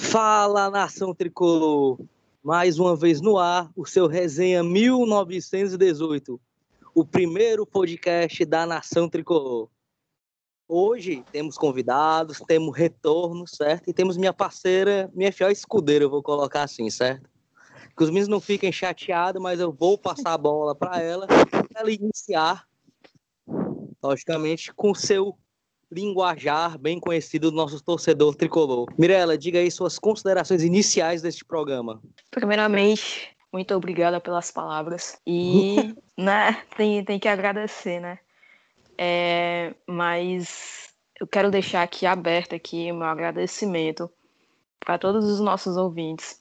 Fala, nação tricolor! Mais uma vez no ar, o seu Resenha 1918, o primeiro podcast da nação tricolor. Hoje temos convidados, temos retorno, certo? E temos minha parceira, minha fiel escudeira, eu vou colocar assim, certo? Que os meninos não fiquem chateados, mas eu vou passar a bola para ela, para ela iniciar, logicamente, com seu linguajar bem conhecido do nosso torcedor tricolor. Mirela, diga aí suas considerações iniciais deste programa. Primeiramente, muito obrigada pelas palavras. E, né, tem, tem que agradecer, né? É, mas eu quero deixar aqui aberto aqui o meu agradecimento para todos os nossos ouvintes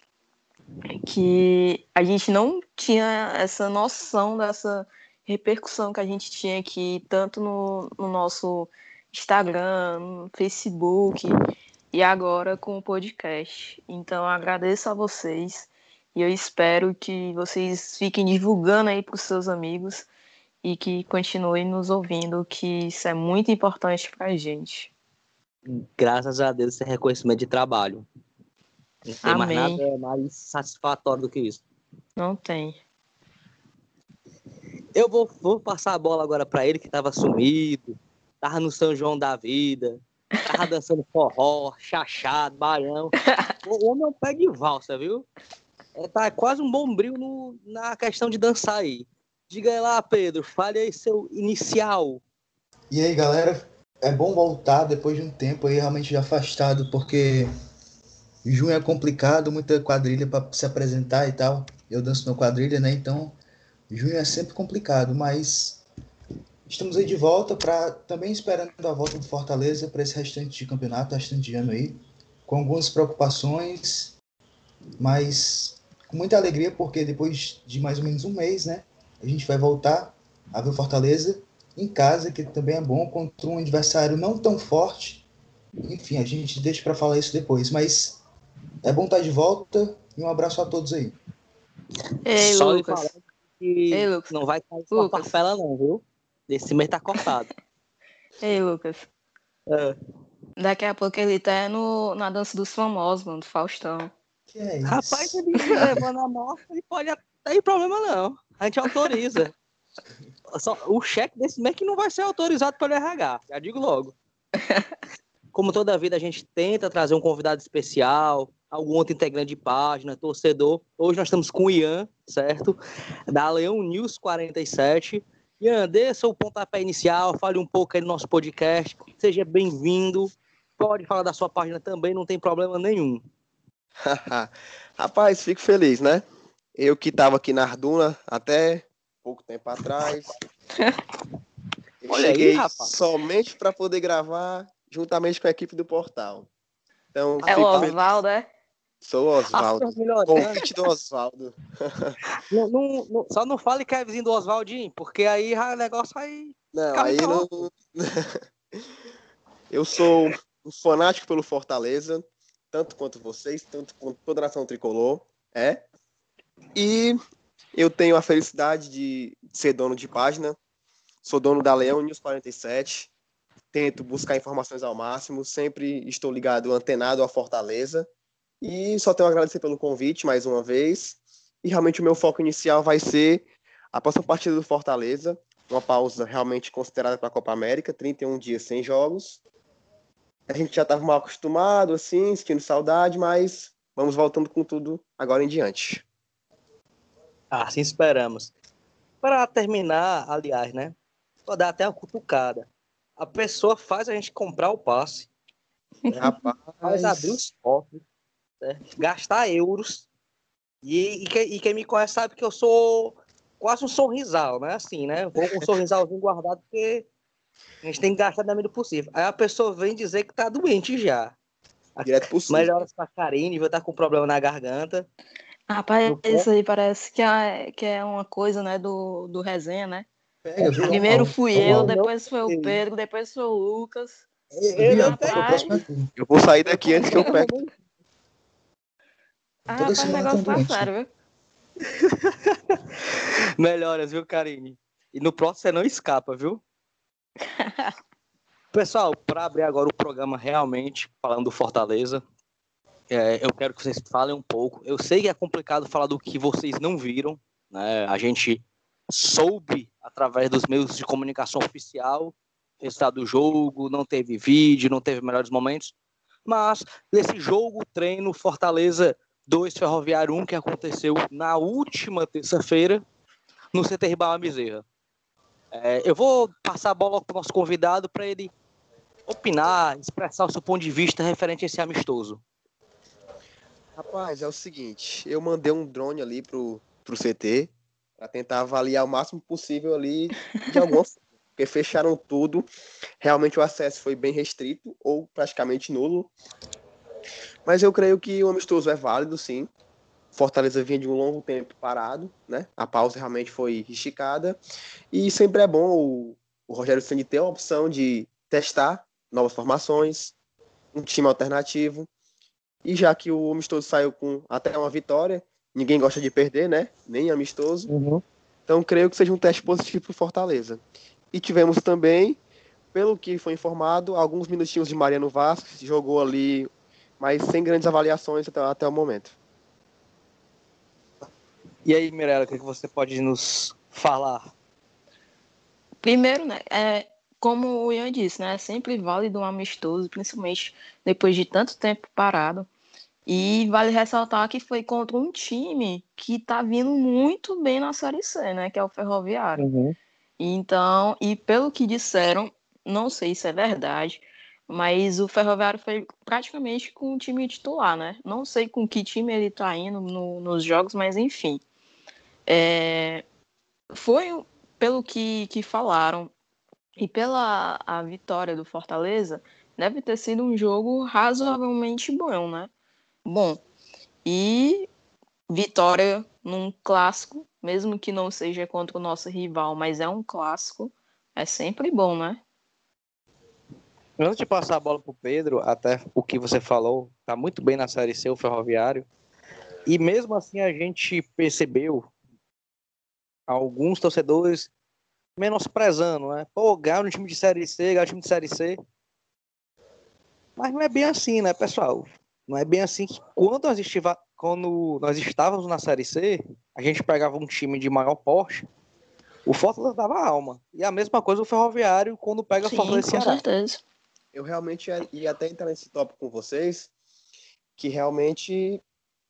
que a gente não tinha essa noção dessa repercussão que a gente tinha aqui tanto no, no nosso Instagram, Facebook e agora com o podcast. Então agradeço a vocês e eu espero que vocês fiquem divulgando aí para os seus amigos e que continuem nos ouvindo, que isso é muito importante para a gente. Graças a Deus, esse reconhecimento de trabalho. Não tem Amém. mais nada mais satisfatório do que isso. Não tem. Eu vou, vou passar a bola agora para ele, que estava sumido, tava no São João da vida, tava dançando forró, chachado, baião. O homem é um pé de valsa, viu? É, tá quase um bombril no, na questão de dançar aí. Diga aí lá, Pedro, fale aí seu inicial. E aí, galera, é bom voltar depois de um tempo aí realmente afastado, porque junho é complicado, muita quadrilha para se apresentar e tal. Eu danço na quadrilha, né? Então, junho é sempre complicado, mas estamos aí de volta para também esperando a volta do Fortaleza para esse restante de campeonato, restante de ano aí, com algumas preocupações, mas com muita alegria porque depois de mais ou menos um mês, né, a gente vai voltar a ver o Fortaleza em casa, que também é bom, contra um adversário não tão forte. Enfim, a gente deixa para falar isso depois, mas é bom estar de volta e um abraço a todos aí. Ei, Lucas. Ei, Lucas. não vai cair Lucas. parcela não, viu? Esse mês tá cortado. Ei, Lucas. É. Daqui a pouco ele tá no, na dança dos famosos, mano, do Faustão. Que é isso? Rapaz, ele levando a moto, ele pode até tem problema não. A gente autoriza. Só, o cheque desse mês que não vai ser autorizado pelo RH, já digo logo. Como toda vida a gente tenta trazer um convidado especial, algum outro integrante de página, torcedor. Hoje nós estamos com o Ian, certo? Da Leão News 47. Ian, dê seu pontapé inicial, fale um pouco aí do nosso podcast. Seja bem-vindo. Pode falar da sua página também, não tem problema nenhum. Rapaz, fico feliz, né? Eu que estava aqui na Arduna até pouco tempo atrás. Olha aí, cheguei rapaz. somente para poder gravar juntamente com a equipe do portal. Então, É o. Oswaldo, é? Sou o Oswaldo. Convite do Oswaldo. Não, não- não- só não fale que é vizinho do Oswaldinho, porque aí o negócio aí. Não, aí não. Eu sou um fanático pelo Fortaleza, tanto quanto vocês, tanto quanto toda a nação tricolor, é. E eu tenho a felicidade de ser dono de página. Sou dono da Leão News 47. Tento buscar informações ao máximo, sempre estou ligado, antenado à Fortaleza. E só tenho a agradecer pelo convite mais uma vez. E realmente o meu foco inicial vai ser a próxima partida do Fortaleza, uma pausa realmente considerada para a Copa América, 31 dias sem jogos. A gente já estava mal acostumado, assim, sentindo saudade, mas vamos voltando com tudo agora em diante. Assim esperamos. Para terminar, aliás, né? Vou dar até uma cutucada. A pessoa faz a gente comprar o passe, Rapaz, faz abrir os cofres, certo? gastar euros. E, e, quem, e quem me conhece sabe que eu sou quase um sorrisal, né? Assim, né? Vou com um sorrisalzinho guardado porque a gente tem que gastar da medida possível. Aí a pessoa vem dizer que tá doente já. direto por cima. Melhoras pra Karine, vai estar com problema na garganta. Rapaz, isso aí parece que é, que é uma coisa, né, do, do resenha, né? Pega? Primeiro fui eu, depois foi o eu. Pedro, depois foi o Lucas. Eu A pego- próxima é tu. Eu vou sair daqui antes que eu pegue. Ah, Toda rapaz, o semana negócio tem tá doente. sério, viu? Melhoras, viu, Karine? E no próximo você não escapa, viu? Pessoal, para abrir agora o programa realmente, falando do Fortaleza, é, eu quero que vocês falem um pouco. Eu sei que é complicado falar do que vocês não viram, né? A gente soube através dos meios de comunicação oficial resultado do jogo, não teve vídeo, não teve melhores momentos, mas desse jogo, treino Fortaleza 2 Ferroviário 1 que aconteceu na última terça-feira no CT Ribamar Bezerra. É, eu vou passar a bola para o nosso convidado para ele opinar, expressar o seu ponto de vista referente a esse amistoso. Rapaz, é o seguinte, eu mandei um drone ali pro, pro CT para tentar avaliar o máximo possível ali de alguma porque fecharam tudo. Realmente o acesso foi bem restrito ou praticamente nulo. Mas eu creio que o amistoso é válido, sim. Fortaleza vinha de um longo tempo parado, né? A pausa realmente foi esticada. E sempre é bom o, o Rogério Ceni ter a opção de testar novas formações, um time alternativo. E já que o amistoso saiu com até uma vitória, ninguém gosta de perder, né? Nem amistoso. Uhum. Então creio que seja um teste positivo para o Fortaleza. E tivemos também, pelo que foi informado, alguns minutinhos de Mariano Vasquez, jogou ali, mas sem grandes avaliações até, até o momento. E aí, Mirella, o que, que você pode nos falar? Primeiro, né, é, como o Ian disse, né, é sempre válido um amistoso, principalmente depois de tanto tempo parado. E vale ressaltar que foi contra um time que está vindo muito bem na Série C, né, que é o Ferroviário. Uhum. Então, e pelo que disseram, não sei se é verdade, mas o Ferroviário foi praticamente com o time titular, né? Não sei com que time ele tá indo no, nos jogos, mas enfim. É, foi, pelo que, que falaram, e pela a vitória do Fortaleza, deve ter sido um jogo razoavelmente bom, né? Bom, e vitória num clássico, mesmo que não seja contra o nosso rival, mas é um clássico, é sempre bom, né? Antes de passar a bola para o Pedro, até o que você falou, tá muito bem na Série C o Ferroviário. E mesmo assim a gente percebeu alguns torcedores menosprezando, né? Pô, ganhar um time de Série C, ganhar um time de Série C. Mas não é bem assim, né, pessoal? Não é bem assim que quando nós, estiva, quando nós estávamos na Série C, a gente pegava um time de maior porte, o Fortaleza dava alma. E a mesma coisa o Ferroviário quando pega Sim, Fortaleza com Ceará. certeza. Eu realmente ia- ia até entrar nesse tópico com vocês, que realmente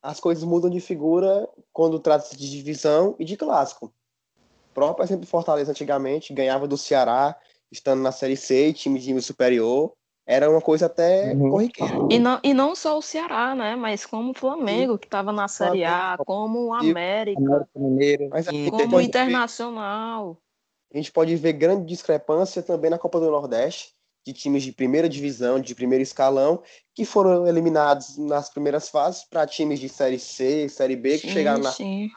as coisas mudam de figura quando trata-se de divisão e de clássico. O próprio exemplo do Fortaleza antigamente ganhava do Ceará, estando na Série C, time de nível superior, era uma coisa até Uhum. corriqueira. E não, e não só o Ceará, né? Mas como o Flamengo, que estava na Série A, como o E- América, América Mas como o ver, Internacional. a gente pode ver grande discrepância também na Copa do Nordeste, de times de primeira divisão, de primeiro escalão, que foram eliminados nas primeiras fases para times de Série C, Série B, que Sim, chegaram na sim.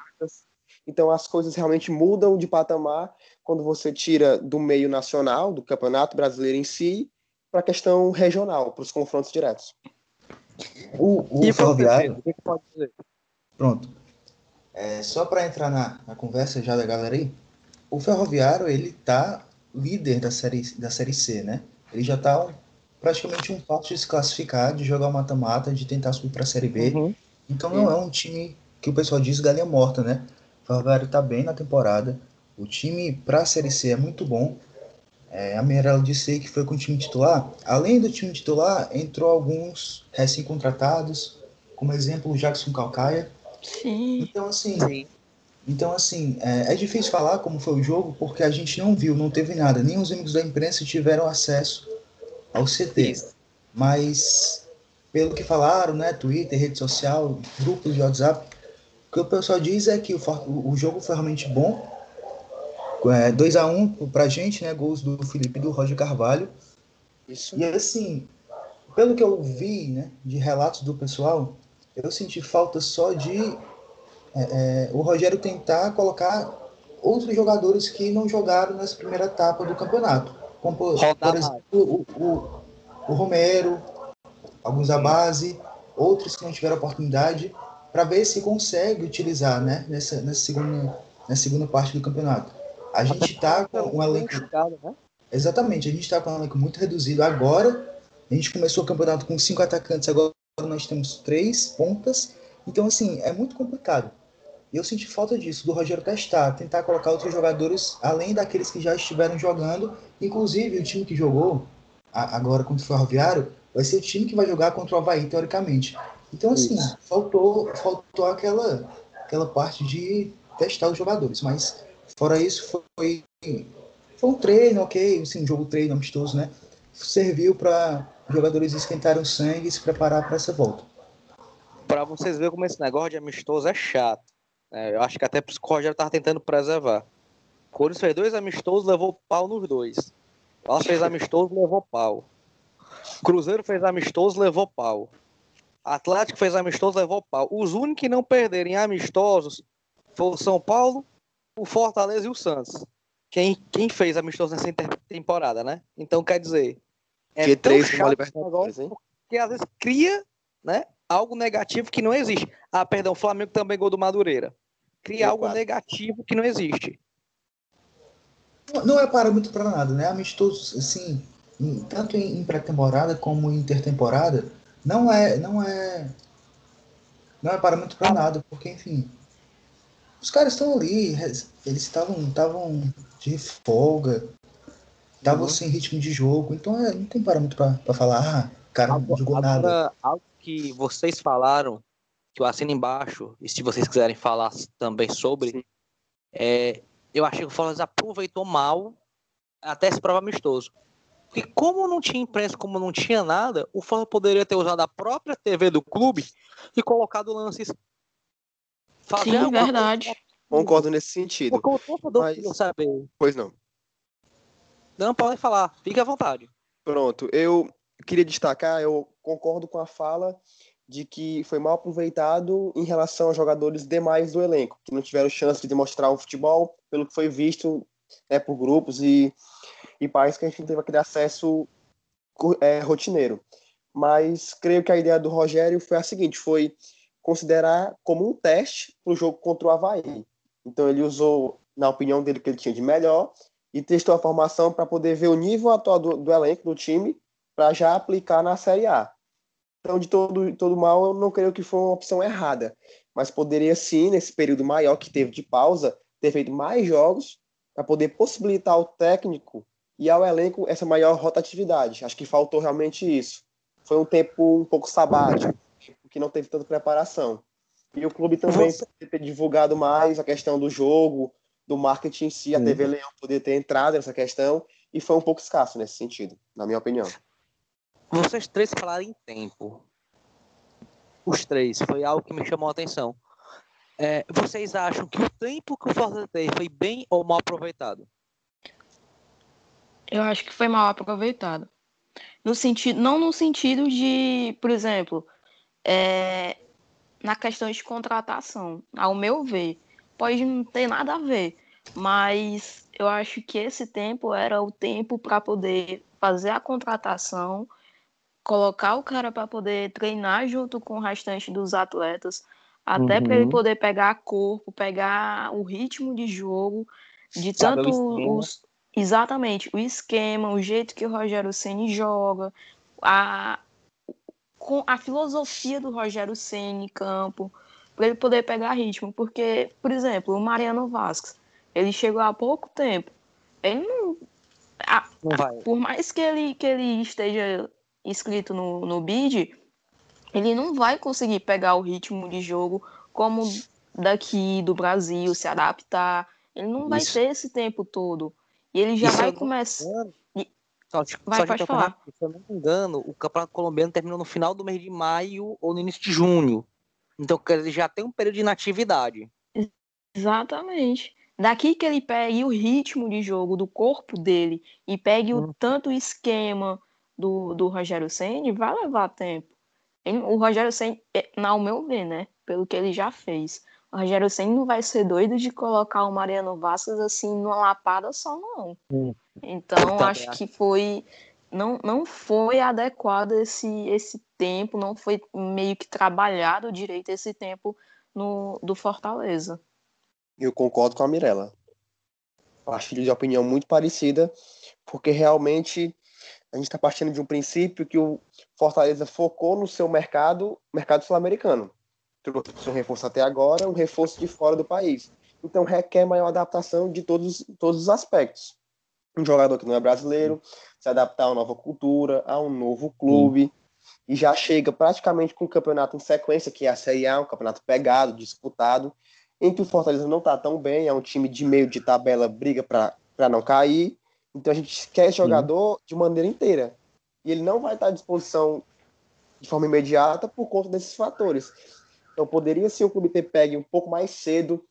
Então as coisas realmente mudam de patamar quando você tira do meio nacional, do Campeonato Brasileiro em si, para a questão regional, para os confrontos diretos. O, o E Ferroviário, o que, que pode dizer? pronto. É, só para entrar na, na conversa já da galera aí, o Ferroviário, ele tá líder da série, da série C, né? Ele já tá um- praticamente um passo de se classificar, de jogar o mata-mata, de tentar subir para a Série B. Uhum. Então não é um time que o pessoal diz galinha morta, né? O Ferroviário tá bem na temporada. O time para a Série C é muito bom. É, a Mirella disse que foi com o time titular. Além do time titular, entrou alguns recém-contratados, como exemplo o Jackson Calcaia. Sim. Então, assim, Sim. Então, assim é, é difícil falar como foi o jogo, porque a gente não viu, não teve nada. Nem os amigos da imprensa tiveram acesso ao CT. Mas, pelo que falaram, né, Twitter, rede social, grupos de WhatsApp, o que o pessoal diz é que o, o jogo foi realmente bom. É, 2x1 pra gente, né, gols do Felipe e do Roger Carvalho. Isso. E assim, pelo que eu vi, né, de relatos do pessoal, eu senti falta só de é, é, o Rogério tentar colocar outros jogadores que não jogaram nessa primeira etapa do campeonato. Como, por, por exemplo, o, o, o Romero, alguns da base, outros que não tiveram oportunidade, para ver se consegue utilizar né, nessa, nessa, segunda, nessa segunda parte do campeonato. A gente está com um elenco né? Exatamente, a gente está com um elenco muito reduzido agora. A gente começou o campeonato com cinco atacantes, agora nós temos três pontas. Então, assim, é muito complicado. E eu senti falta disso, do Rogério testar, tentar colocar outros jogadores além daqueles que já estiveram jogando. Inclusive, o time que jogou agora contra o Ferroviário vai ser o time que vai jogar contra o Havaí, teoricamente. Então, assim, faltou, faltou aquela, aquela parte de testar os jogadores. Mas, fora isso, foi, foi um treino, ok, assim, um jogo treino amistoso, né? Serviu para jogadores esquentarem o sangue e se preparar para essa volta. Para vocês verem como esse negócio de amistoso é chato. É, eu acho que até por isso que o Rogério estava tentando preservar. O Corinthians fez dois amistosos, levou pau nos dois. O Vasco fez amistoso, levou pau. Cruzeiro fez amistoso, levou pau. Atlético fez amistoso, levou pau. Os únicos que não perderem amistosos foi o São Paulo, o Fortaleza e o Santos. Quem, quem fez amistoso nessa temporada, né? Então, quer dizer, é que três chato hein? Porque às vezes cria, né, algo negativo que não existe. Ah, perdão, o Flamengo também gol do Madureira. Cria algo negativo que não existe. Não é parâmetro para nada, né? Amistoso, assim, tanto em pré-temporada como em intertemporada, não é, não é, não é parâmetro para nada, porque enfim, os caras estão ali, eles estavam, estavam de folga, estavam uhum. sem ritmo de jogo, então é, não tem parâmetro para falar, ah, cara não jogou agora, nada. Algo que vocês falaram, que eu assino embaixo, e se vocês quiserem falar também sobre, é, eu achei que o Fortaleza aproveitou mal até esse prova amistoso. Porque como não tinha imprensa, como não tinha nada, o Fortaleza poderia ter usado a própria TV do clube e colocado lances. Sim, verdade. Concordo nesse sentido. Porque o torcedor Mas... saber. Pois não. Não, podem falar. Fique à vontade. Pronto. Eu queria destacar, eu concordo com a fala de que foi mal aproveitado em relação aos jogadores demais do elenco, que não tiveram chance de demonstrar um futebol, pelo que foi visto né, por grupos e e países que a gente não teve aquele acesso é, rotineiro. Mas creio que a ideia do Rogério foi a seguinte: foi considerar como um teste para o jogo contra o Havaí. Então ele usou, na opinião dele, que ele tinha de melhor e testou a formação para poder ver o nível atual do, do elenco do time para já aplicar na Série A. Então, de todo, todo mal, eu não creio que foi uma opção errada. Mas poderia sim, nesse período maior que teve de pausa, ter feito mais jogos para poder possibilitar ao técnico e ao elenco essa maior rotatividade. Acho que faltou realmente isso. Foi um tempo um pouco sabático, que não teve tanta preparação. E o clube também Você... ter divulgado mais a questão do jogo, do marketing em si, a uhum. TV Leão poder ter entrado nessa questão, e foi um pouco escasso nesse sentido, na minha opinião. Vocês três falaram em tempo. Os três, foi algo que me chamou a atenção. É, vocês acham que o tempo que o Fortaleza teve foi bem ou mal aproveitado? Eu acho que foi mal aproveitado. No sentido, não no sentido de, por exemplo, é, na questão de contratação, ao meu ver, pode não ter nada a ver, mas eu acho que esse tempo era o tempo para poder fazer a contratação, colocar o cara para poder treinar junto com o restante dos atletas, até uhum. para ele poder pegar corpo, pegar o ritmo de jogo, de Sabe tanto os, Exatamente, o esquema, o jeito que o Rogério Ceni joga, a, a filosofia do Rogério Ceni em campo, para ele poder pegar ritmo. Porque, por exemplo, o Mariano Vasquez, ele chegou há pouco tempo. Ele não. A, não por mais que ele, que ele esteja inscrito no, no BID, ele não vai conseguir pegar o ritmo de jogo como daqui do Brasil, se adaptar. Ele não Isso. vai ter esse tempo todo. E ele já vai começar. Só, vai, só pode falar. Se eu não me engano, o Campeonato Colombiano terminou no final do mês de maio ou no início de junho. Então, ele já tem um período de inatividade. Exatamente. Daqui que ele pegue o ritmo de jogo do corpo dele e pegue hum. o tanto esquema do, do Rogério Senni, vai levar tempo. O Rogério Senni, é, ao meu ver, né? Pelo que ele já fez, o Rogério Senna não vai ser doido de colocar o Mariano Vasquez assim numa lapada só, não. Hum. Então, acho que foi. Não, não foi adequado esse, esse tempo, não foi meio que trabalhado direito esse tempo no, do Fortaleza. Eu concordo com a Mirella. Acho de opinião muito parecida, porque realmente a gente está partindo de um princípio que o Fortaleza focou no seu mercado, mercado sul-americano. Trouxe um reforço até agora, um reforço de fora do país. Então requer maior adaptação de todos, todos os aspectos. Um jogador que não é brasileiro, se adaptar a uma nova cultura, a um novo clube, e já chega praticamente com o campeonato em sequência, que é a Série A, um campeonato pegado, disputado, em que o Fortaleza não está tão bem, é um time de meio de tabela, briga para não cair, então a gente quer esse jogador de maneira inteira. E ele não vai estar à disposição de forma imediata por conta desses fatores. Então poderia sim o clube ter pegue um pouco mais cedo,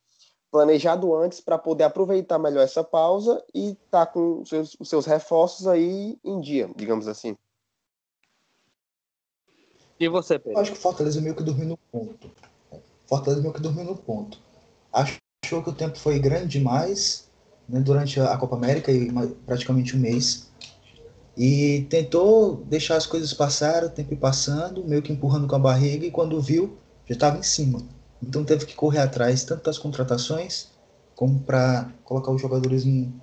planejado antes, para poder aproveitar melhor essa pausa e estar tá com os seus, os seus reforços aí em dia, digamos assim. E você, Pedro? Eu acho que o Fortaleza meio que dormiu no ponto. Fortaleza meio que dormiu no ponto. Achou que o tempo foi grande demais né, durante a Copa América e praticamente um mês. E tentou deixar as coisas passar, o tempo passando, meio que empurrando com a barriga, e quando viu, já estava em cima. Então teve que correr atrás tanto das contratações, como para colocar os jogadores em,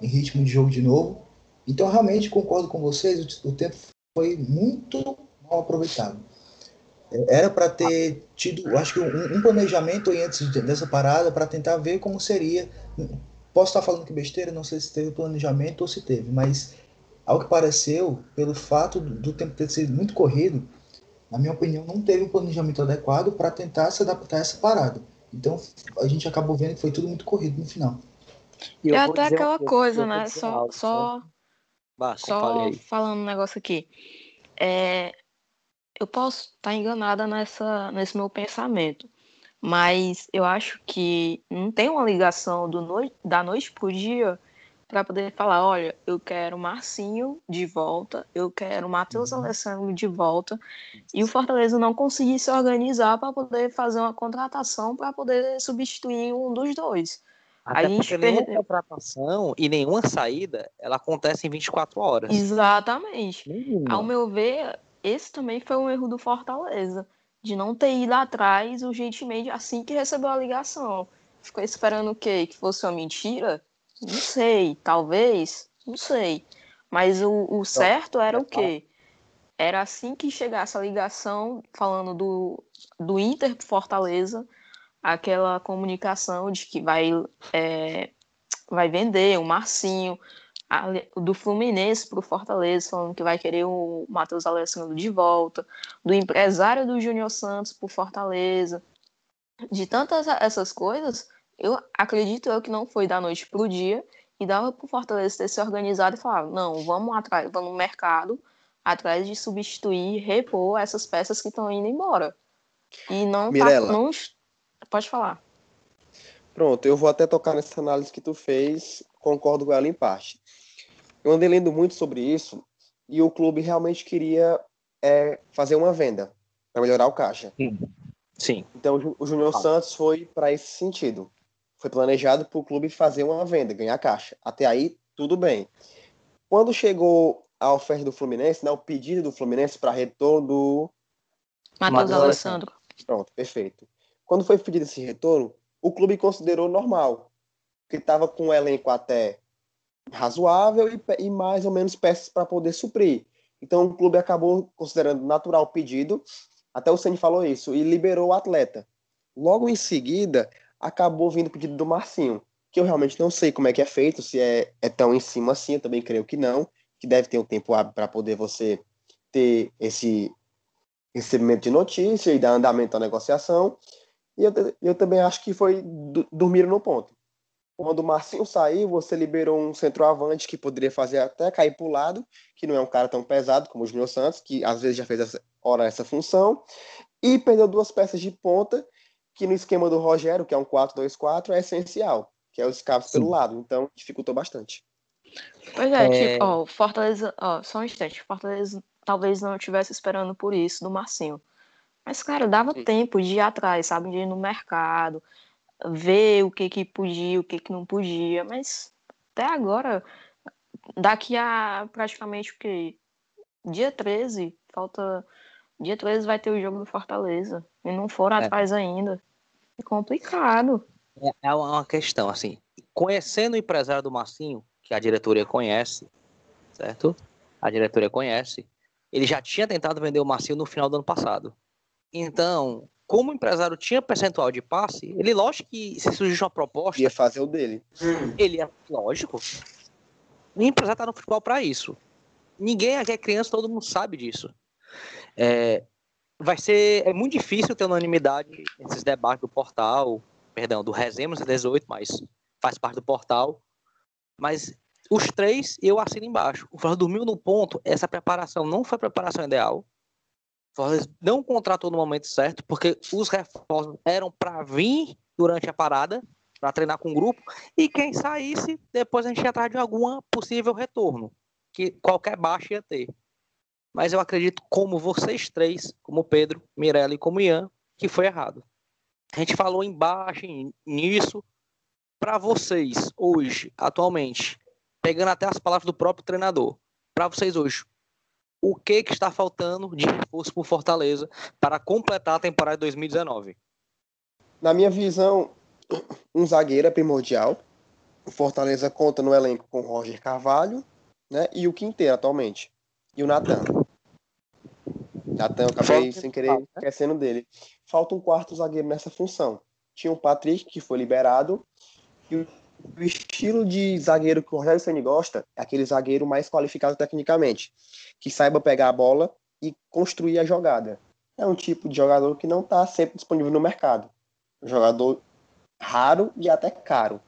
em, ritmo de jogo de novo. Então realmente concordo com vocês, o, o tempo foi muito mal aproveitado. É, era para ter tido, acho que um, um planejamento antes dessa parada para tentar ver como seria Posso estar falando que besteira, não sei se teve planejamento ou se teve, mas ao que pareceu, pelo fato do tempo ter sido muito corrido, na minha opinião, não teve um planejamento adequado para tentar se adaptar a essa parada. Então a gente acabou vendo que foi tudo muito corrido no final. E é até aquela coisa, né? Só, alto, só, né? só falando um negócio aqui. É, eu posso estar enganada nessa, nesse meu pensamento. Mas eu acho que não tem uma ligação do no... da noite pro dia para poder falar, olha, eu quero Marcinho de volta, eu quero Matheus uhum. Alessandro de volta, e o Fortaleza não conseguir se organizar para poder fazer uma contratação para poder substituir um dos dois. Até a gente perde... nenhuma contratação e nenhuma saída, ela acontece em 24 horas. Exatamente. Ao meu ver, esse também foi um erro do Fortaleza de não ter ido atrás urgentemente assim que recebeu a ligação. Ficou esperando o quê? Que fosse uma mentira? Não sei, talvez, não sei. Mas o, o certo era o quê? Era assim que chegasse a ligação falando do, do Inter Fortaleza, aquela comunicação de que vai, é, vai vender o Marcinho, do Fluminense para o Fortaleza, falando que vai querer o Matheus Alessandro de volta, do empresário do Júnior Santos para o Fortaleza, de tantas essas coisas, eu acredito eu que não foi da noite para o dia e dava para o Fortaleza ter se organizado e falar, não, vamos atrás, vamos no mercado atrás de substituir, repor essas peças que estão indo embora. E não, tá, não pode falar. Pronto, eu vou até tocar nessa análise que tu fez, concordo com ela em parte. Eu andei lendo muito sobre isso e o clube realmente queria é, fazer uma venda para melhorar o caixa. Sim. Então o Júnior ah. Santos foi para esse sentido. Foi planejado para o clube fazer uma venda, ganhar caixa. Até aí, tudo bem. Quando chegou a oferta do Fluminense, né, o pedido do Fluminense para retorno do. Matheus Alessandro. Pronto, perfeito. Quando foi pedido esse retorno, o clube considerou normal, que estava com o elenco até razoável e, e mais ou menos peças para poder suprir. Então o clube acabou considerando natural o pedido, até o Ceni falou isso, e liberou o atleta. Logo em seguida, acabou vindo o pedido do Marcinho, que eu realmente não sei como é que é feito, se é, é tão em cima assim, eu também creio que não, que deve ter um tempo hábil para poder você ter esse recebimento de notícia e dar andamento à negociação. E eu, eu também acho que foi dormir no ponto. Quando o Marcinho saiu, você liberou um centroavante que poderia fazer até cair para o lado, que não é um cara tão pesado como o Júnior Santos, que às vezes já fez essa, hora essa função, e perdeu duas peças de ponta, que no esquema do Rogério, que é um 4-2-4, é essencial, que é os escapes pelo lado, então dificultou bastante. Pois é, é... tipo, ó, Fortaleza, ó, só um instante, Fortaleza talvez não estivesse esperando por isso do Marcinho. Mas, cara, dava Sim. tempo de ir atrás, sabe? De ir no mercado, ver o que que podia, o que que não podia, mas até agora, daqui a praticamente o que? Dia 13, falta. Dia 13 vai ter o jogo do Fortaleza. E não foram é. atrás ainda. É complicado. É, é uma questão, assim. Conhecendo o empresário do Massinho, que a diretoria conhece, certo? a diretoria conhece, ele já tinha tentado vender o Marcinho no final do ano passado. Então, como o empresário tinha percentual de passe, ele, lógico que se surgisse uma proposta. Ia fazer o dele. Ele é, lógico. O empresário tá no futebol para isso. Ninguém aqui é criança, todo mundo sabe disso. É, vai ser. É muito difícil ter unanimidade nesses debates do portal, perdão, do Resemos 18, mas faz parte do portal. Mas os três eu assino embaixo. O Flamengo dormiu no ponto, essa preparação não foi a preparação ideal. Não contratou no momento certo, porque os reforços eram para vir durante a parada, para treinar com o grupo, e quem saísse, depois a gente ia atrás de alguma possível retorno, que qualquer baixa ia ter. Mas eu acredito, como vocês três, como Pedro, Mirella e como Ian, que foi errado. A gente falou embaixo nisso, para vocês, hoje, atualmente, pegando até as palavras do próprio treinador, para vocês hoje, o que, que está faltando de reforço para Fortaleza para completar a temporada de 2019? Na minha visão, um zagueiro é primordial. O Fortaleza conta no elenco com o Roger Carvalho né, e o Quinteiro atualmente. E o Natan. Natan, eu acabei sem querer né? esquecendo dele. Falta um quarto zagueiro nessa função. Tinha o Patrick, que foi liberado, e o o estilo de zagueiro que o Rogério Ceni gosta é aquele zagueiro mais qualificado tecnicamente, que saiba pegar a bola e construir a jogada. É um tipo de jogador que não está sempre disponível no mercado. Um jogador raro e até caro.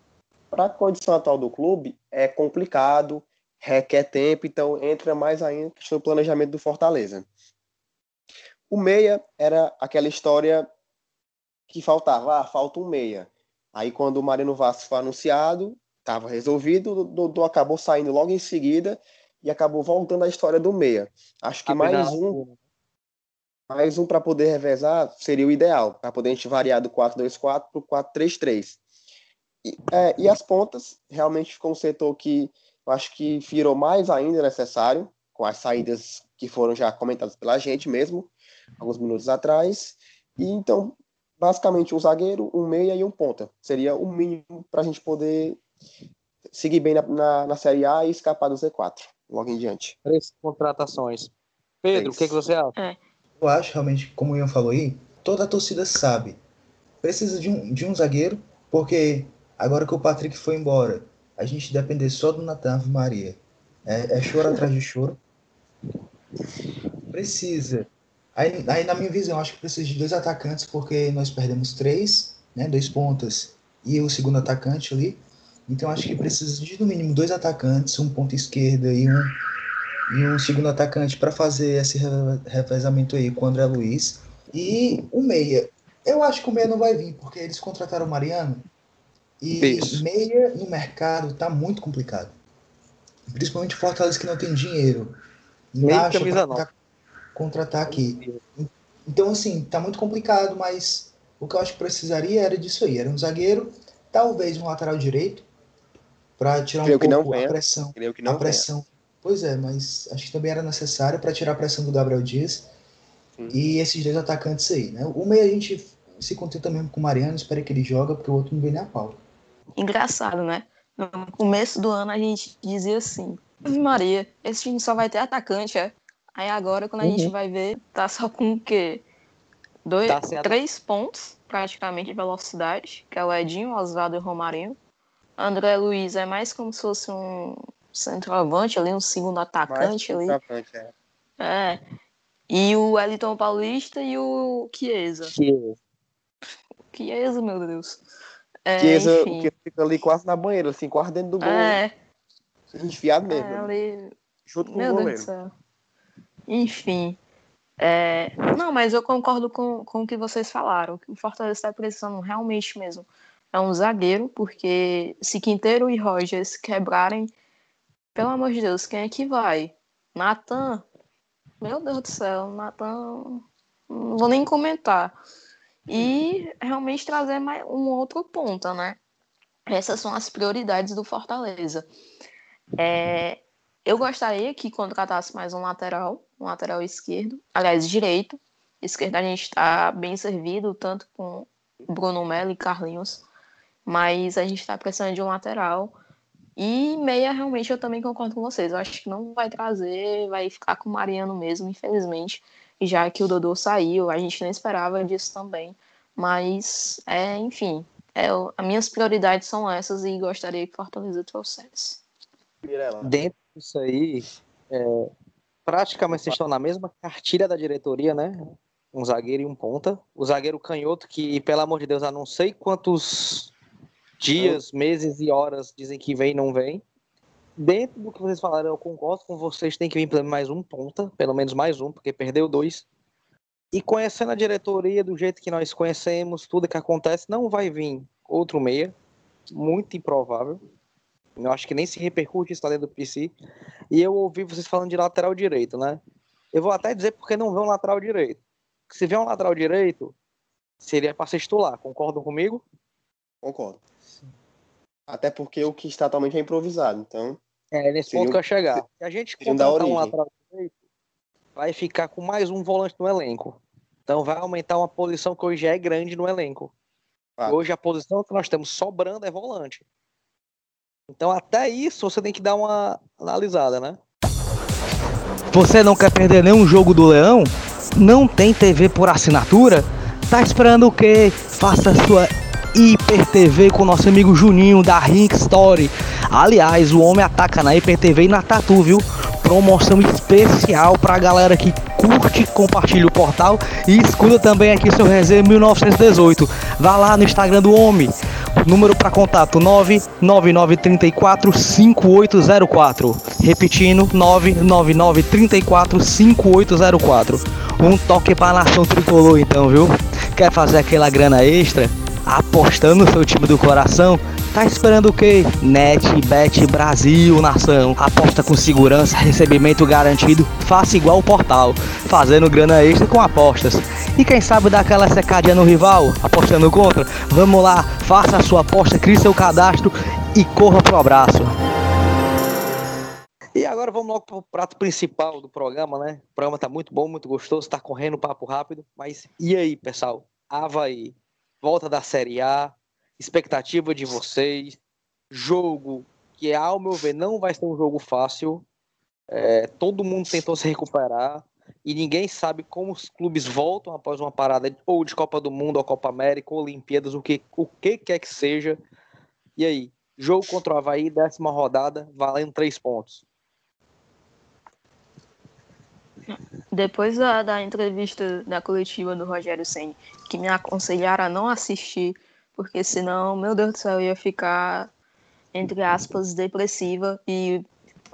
Para a condição atual do clube, é complicado, requer tempo, então entra mais ainda do planejamento do Fortaleza. O meia era aquela história que faltava, ah, falta um meia. Aí quando o Mariano Vasco foi anunciado, estava resolvido, o Dodô acabou saindo logo em seguida e acabou voltando à história do meia. Acho que mais um mais um para poder revezar seria o ideal, para poder a gente variar do 4-2-4 para o 4-3-3. E, é, e as pontas, realmente ficou um setor que eu acho que virou mais ainda necessário, com as saídas que foram já comentadas pela gente mesmo, alguns minutos atrás. E então basicamente um zagueiro, um meia e um ponta. Seria o mínimo para a gente poder seguir bem na, na, na, Série A e escapar do Z4, logo em diante. Três contratações. Pedro, o que, que você acha? É. Eu acho realmente, como o Ian falou aí, toda a torcida sabe. Precisa de um, de um zagueiro, porque agora que o Patrick foi embora, a gente depender só do Natan Maria. É, é choro atrás de choro. Precisa Aí, aí, na minha visão, acho que precisa de dois atacantes, porque nós perdemos três, né, dois pontas e o segundo atacante ali. Então acho que precisa de no mínimo dois atacantes, um ponta esquerda e um, e um segundo atacante para fazer esse revezamento aí com o André Luiz. E o meia. Eu acho que o meia não vai vir, porque eles contrataram o Mariano. E Isso. meia no mercado tá muito complicado. Principalmente Fortaleza que não tem dinheiro. Meia camisa nova contratar aqui. Então, assim, tá muito complicado, mas o que eu acho que precisaria era disso aí. Era um zagueiro, talvez um lateral direito, para tirar Creio um pouco a pressão. Creio que não a pressão. Venha. Pois é, mas acho que também era necessário para tirar a pressão do Gabriel Dias hum. e esses dois atacantes aí, né? O meio a gente se contenta mesmo com o Mariano, espera que ele joga, porque o outro não vem nem a pau. Engraçado, né? No começo do ano a gente dizia assim, Maria, esse time só vai ter atacante, é? Aí agora, quando a uhum. gente vai ver, tá só com o quê? Dois, tá três pontos, praticamente, de velocidade, que é o Edinho, Oswaldo e o Romarinho. André Luiz é mais como se fosse um centroavante ali, um segundo atacante ali. Atacante, é. é. E o Wellington Paulista e o Chiesa. Chiesa. Chiesa, meu Deus. É, Chiesa, que fica ali quase na banheira, assim, quase dentro do gol. É. Enfiado mesmo. É, ali... Junto com meu o goleiro. Deus do céu. Enfim. É... Não, mas eu concordo com, com o que vocês falaram. O Fortaleza está precisando realmente mesmo é um zagueiro, porque se Quinteiro e Rogers quebrarem, pelo amor de Deus, quem é que vai? Natan? Meu Deus do céu, Natan. Não vou nem comentar. E realmente trazer mais um outro ponta, né? Essas são as prioridades do Fortaleza. É, eu gostaria que contratasse mais um lateral, um lateral esquerdo, aliás, direito. Esquerda a gente está bem servido, tanto com Bruno Melo e Carlinhos, mas a gente está precisando de um lateral. E meia, realmente, eu também concordo com vocês. Eu acho que não vai trazer, vai ficar com o Mariano mesmo, infelizmente. Já que o Dodô saiu, a gente não esperava disso também. Mas, é, enfim, é, as minhas prioridades são essas e gostaria que Fortaleza trouxesse. Dentro disso aí, é, praticamente vocês estão na mesma cartilha da diretoria, né? Um zagueiro e um ponta. O zagueiro canhoto, que, pelo amor de Deus, há não sei quantos dias, meses e horas dizem que vem e não vem. Dentro do que vocês falaram, eu concordo com vocês, tem que vir mais um ponta, pelo menos mais um, porque perdeu dois. E conhecendo a diretoria do jeito que nós conhecemos, tudo que acontece, não vai vir outro meia, muito improvável. Eu acho que nem se repercute isso dentro do PC. E eu ouvi vocês falando de lateral direito, né? Eu vou até dizer porque não vê um lateral direito. Se vê um lateral direito, seria para ser titular. Concordam comigo? Concordo. Até porque o que está atualmente é improvisado, então. É, nesse ponto que eu chegar. Se a gente contratar um lateral direito, vai ficar com mais um volante no elenco. Então vai aumentar uma posição que hoje é grande no elenco. Ah. Hoje a posição que nós temos sobrando é volante. Então até isso você tem que dar uma analisada, né? Você não quer perder nenhum jogo do Leão? Não tem TV por assinatura? Tá esperando o quê? Faça sua Hiper TV com nosso amigo Juninho da Rink Story. Aliás, o homem ataca na Hiper TV e na Tatu, viu? Promoção especial pra galera que curte, compartilha o portal e escuta também aqui seu resenha 1918. Vá lá no Instagram do homem. Número para contato 99934 5804. Repetindo 99934 5804. Um toque para a nação tricolor então, viu? Quer fazer aquela grana extra? apostando no seu time do coração, tá esperando o quê? NetBet Brasil, nação. Aposta com segurança, recebimento garantido, faça igual o portal, fazendo grana extra com apostas. E quem sabe dar aquela secadinha no rival, apostando contra? Vamos lá, faça a sua aposta, crie seu cadastro e corra pro abraço. E agora vamos logo para o prato principal do programa, né? O programa tá muito bom, muito gostoso, tá correndo papo rápido, mas e aí, pessoal? Havaí, volta da Série A, expectativa de vocês, jogo que, ao meu ver, não vai ser um jogo fácil. É, todo mundo tentou se recuperar e ninguém sabe como os clubes voltam após uma parada ou de Copa do Mundo, ou Copa América, ou Olimpíadas, o que, o que quer que seja. E aí, jogo contra o Havaí, décima rodada, valendo três pontos. Depois da, da entrevista da coletiva do Rogério Senni, que me aconselharam a não assistir, porque senão, meu Deus do céu, eu ia ficar, entre aspas, depressiva e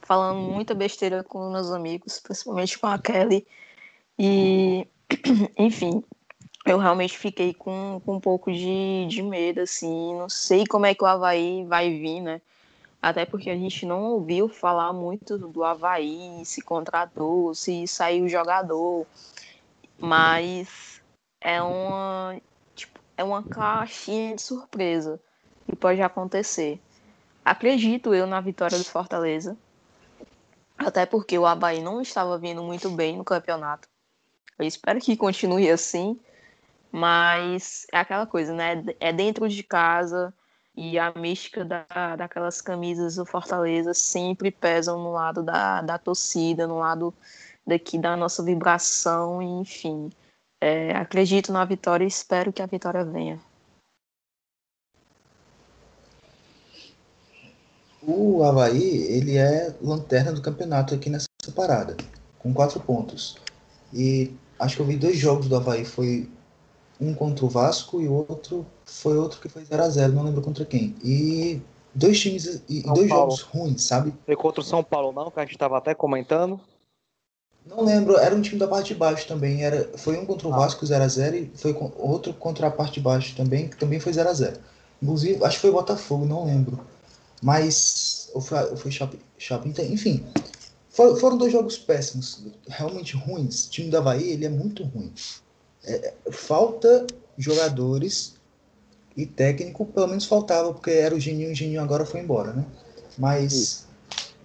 falando muita besteira com meus amigos, principalmente com a Kelly. E, enfim, eu realmente fiquei com, com um pouco de, de medo, assim, não sei como é que o Havaí vai vir, né? até porque a gente não ouviu falar muito do Havaí, se contratou, se saiu jogador, mas é uma, é uma caixinha de surpresa que pode acontecer. Acredito eu na vitória do Fortaleza, até porque o Havaí não estava vindo muito bem no campeonato. Eu espero que continue assim, mas é aquela coisa, né? É dentro de casa, e a mística da, daquelas camisas do Fortaleza sempre pesam no lado da, da torcida, no lado daqui da nossa vibração, enfim. É, acredito na vitória e espero que a vitória venha. O Havaí, ele é lanterna do campeonato aqui nessa parada, com quatro pontos. E acho que eu vi dois jogos do Havaí, foi um contra o Vasco e o outro foi outro que foi 0x0, não lembro contra quem. E dois times e São dois Paulo. jogos ruins, sabe? Foi contra o São Paulo, não, que a gente estava até comentando. Não lembro, era um time da parte de baixo também. Era, foi um contra o ah. Vasco 0x0 e foi outro contra a parte de baixo também, que também foi 0x0. Inclusive, acho que foi Botafogo, não lembro. Mas. Ou foi, ou foi Shopping, Shopping, enfim. foram dois jogos péssimos, realmente ruins. O time da Havaí, ele é muito ruim é, falta jogadores e técnico, pelo menos faltava, porque era o Geninho e o Geninho agora foi embora, né? Mas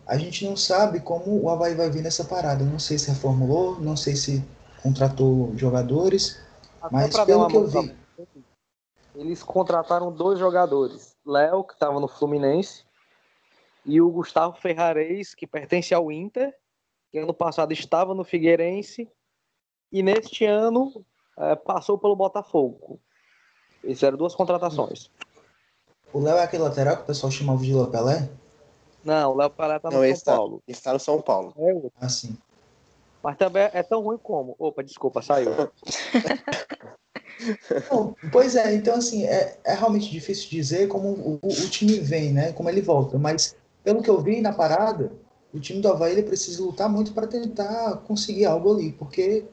a gente não sabe como o Havaí vai vir nessa parada. Não sei se reformulou, não sei se contratou jogadores, Até mas pelo que eu vi. Eles contrataram dois jogadores. Léo, que estava no Fluminense, E o Gustavo Ferrares, que pertence ao Inter, que ano passado estava no Figueirense e neste ano é, passou pelo Botafogo. Essas eram duas contratações. O Léo é aquele lateral que o pessoal chamava de Léo Pelé? Não, o Léo Pelé tá no Não, São esse tá, Paulo. esse tá no São Paulo. É outro. Assim. Mas também é tão ruim como. Opa, desculpa, saiu. Bom, pois é, então assim, é, é realmente difícil dizer como o, o time vem, né? Como ele volta. Mas pelo que eu vi na parada, o time do Havaí ele precisa lutar muito para tentar conseguir algo ali, porque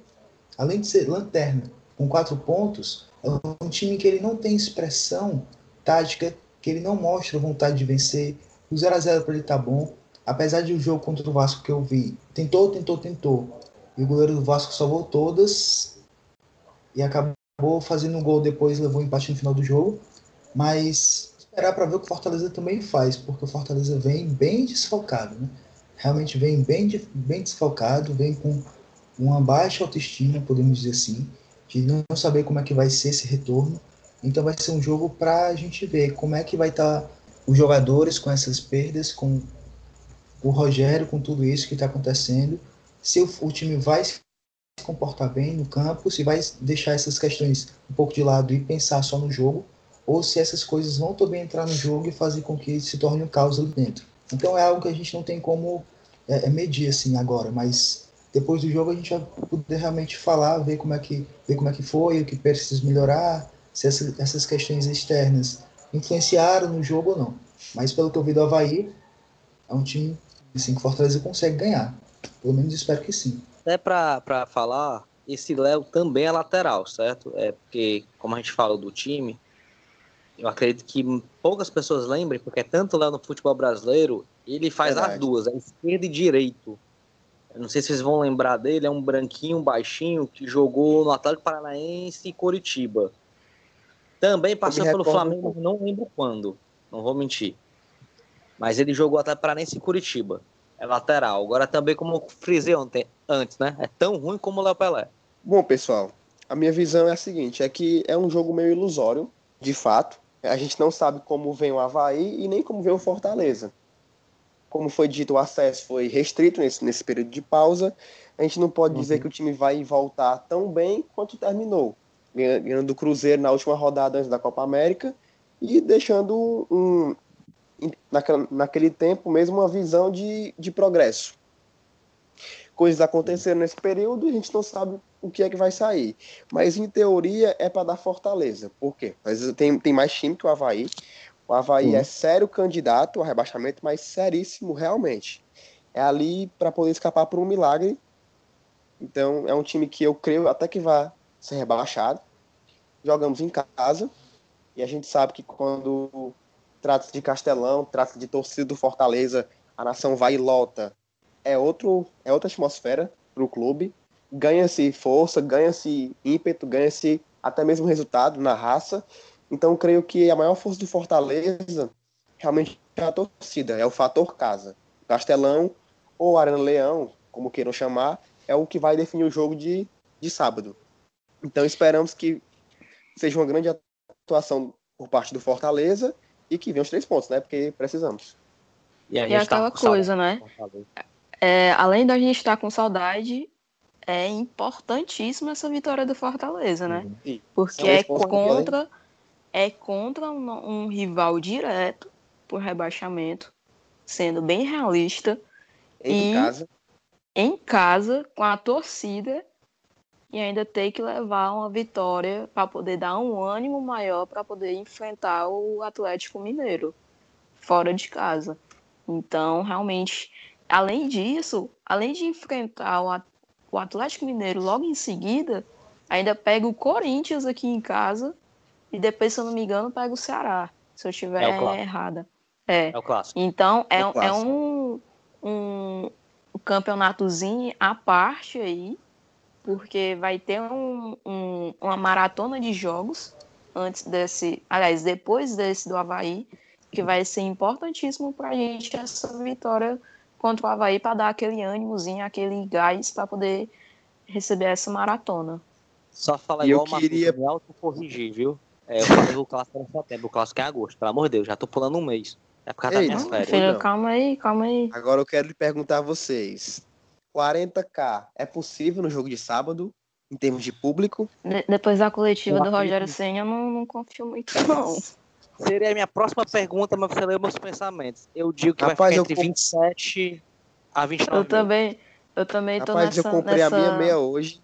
além de ser lanterna com quatro pontos, é um time que ele não tem expressão tática, que ele não mostra vontade de vencer. O 0x0 para ele tá bom. Apesar de o jogo contra o Vasco que eu vi, tentou, tentou, tentou. E o goleiro do Vasco salvou todas e acabou fazendo um gol depois, levou um empate no final do jogo. Mas esperar para ver o que o Fortaleza também faz, porque o Fortaleza vem bem desfalcado, né? Realmente vem bem, bem desfalcado, vem com uma baixa autoestima, podemos dizer assim, de não saber como é que vai ser esse retorno. Então vai ser um jogo para a gente ver como é que vai estar os jogadores com essas perdas, com o Rogério, com tudo isso que está acontecendo, se o, o time vai se comportar bem no campo, se vai deixar essas questões um pouco de lado e pensar só no jogo, ou se essas coisas vão também entrar no jogo e fazer com que se torne um caos ali dentro. Então é algo que a gente não tem como é, é medir assim agora, mas depois do jogo a gente vai poder realmente falar, ver como é que, ver como é que foi, o que precisa melhorar, se essa, essas questões externas influenciaram no jogo ou não. Mas pelo que eu vi do Havaí, é um time assim, que Fortaleza consegue ganhar. Pelo menos espero que sim. Até pra, pra falar, esse Léo também é lateral, certo? É porque, como a gente falou do time, eu acredito que poucas pessoas lembrem, porque é tanto Léo no futebol brasileiro, ele faz Verdade. as duas, é esquerda e direito. Eu não sei se vocês vão lembrar dele, é um branquinho, baixinho, que jogou no Atlético Paranaense e Coritiba. Também passou pelo um Flamengo, não lembro quando, não vou mentir. Mas ele jogou Atlético Paranaense e Curitiba. É lateral. Agora também, como eu frisei ontem, antes, né? É tão ruim como o Léo Pelé. Bom, pessoal, a minha visão é a seguinte: é que é um jogo meio ilusório, de fato. A gente não sabe como vem o Havaí e nem como vem o Fortaleza. Como foi dito, o acesso foi restrito nesse, nesse período de pausa. A gente não pode dizer que o time vai voltar tão bem quanto terminou. Ganha- Ganhando do Cruzeiro na última rodada antes da Copa América e deixando um, naquela- naquele tempo mesmo uma visão de, de progresso. Coisas aconteceram nesse período e a gente não sabe o que é que vai sair. Mas em teoria é para dar Fortaleza. Por quê? Mas tem, tem mais time que o Havaí. O Havaí Uhum. é sério candidato ao rebaixamento, mas seríssimo realmente. É ali para poder escapar por um milagre. Então é um time que eu creio até que vai ser rebaixado. Jogamos em casa e a gente sabe que quando trata de Castelão, trata de torcida do Fortaleza, a nação vai e lota. É outro, é outra atmosfera para o clube. Ganha-se força, ganha-se ímpeto, ganha-se até mesmo resultado na raça. Então, creio que a maior força do Fortaleza realmente é a torcida, é o fator casa. Castelão ou Arena Leão, como queiram chamar, é o que vai definir o jogo de, de sábado. Então, esperamos que seja uma grande atuação por parte do Fortaleza e que venham os três pontos, né? Porque precisamos. E, a E gente aquela tá com saudade coisa, né? É, além da gente estar com saudade, é importantíssima essa vitória do Fortaleza, né? Sim. Porque é contra, é contra um, um rival direto por rebaixamento, sendo bem realista, Em E- casa. em casa, com a torcida, e ainda ter que levar uma vitória para poder dar um ânimo maior para poder enfrentar o Atlético Mineiro fora de casa. Então, realmente, além disso, além de enfrentar o, Atlético Mineiro logo em seguida, ainda pega o Corinthians aqui em casa e depois, se eu não me engano, pega o Ceará, se eu É estiver clássico. errada. É. É o clássico. Então, é, É um- é clássico. um, um campeonatozinho à parte aí, porque vai ter um- um- uma maratona de jogos antes desse, aliás, depois desse do Havaí, que vai ser importantíssimo para a gente essa vitória contra o Havaí para dar aquele ânimozinho, aquele gás para poder receber essa maratona. Só falar E eu igual o Marcos, queria- me auto-corrigir, viu? É, eu falei que o clássico em setembro, o clássico é em agosto, pelo amor de Deus, já tô pulando um mês. É por causa das Ei, minhas não, férias. Filho, não. calma aí, calma aí. Agora eu quero lhe perguntar a vocês: 40k é possível no jogo de sábado, em termos de público? De- depois da coletiva do Rogério. Senna, eu não, não confio muito, não. Seria a minha próxima pergunta, mas você leu meus pensamentos. Eu digo que Rapaz, vai eu ficar entre com- 27 a 29 Eu mil. também, eu também tô Rapaz, nessa... eu comprei nessa... a minha meia hoje.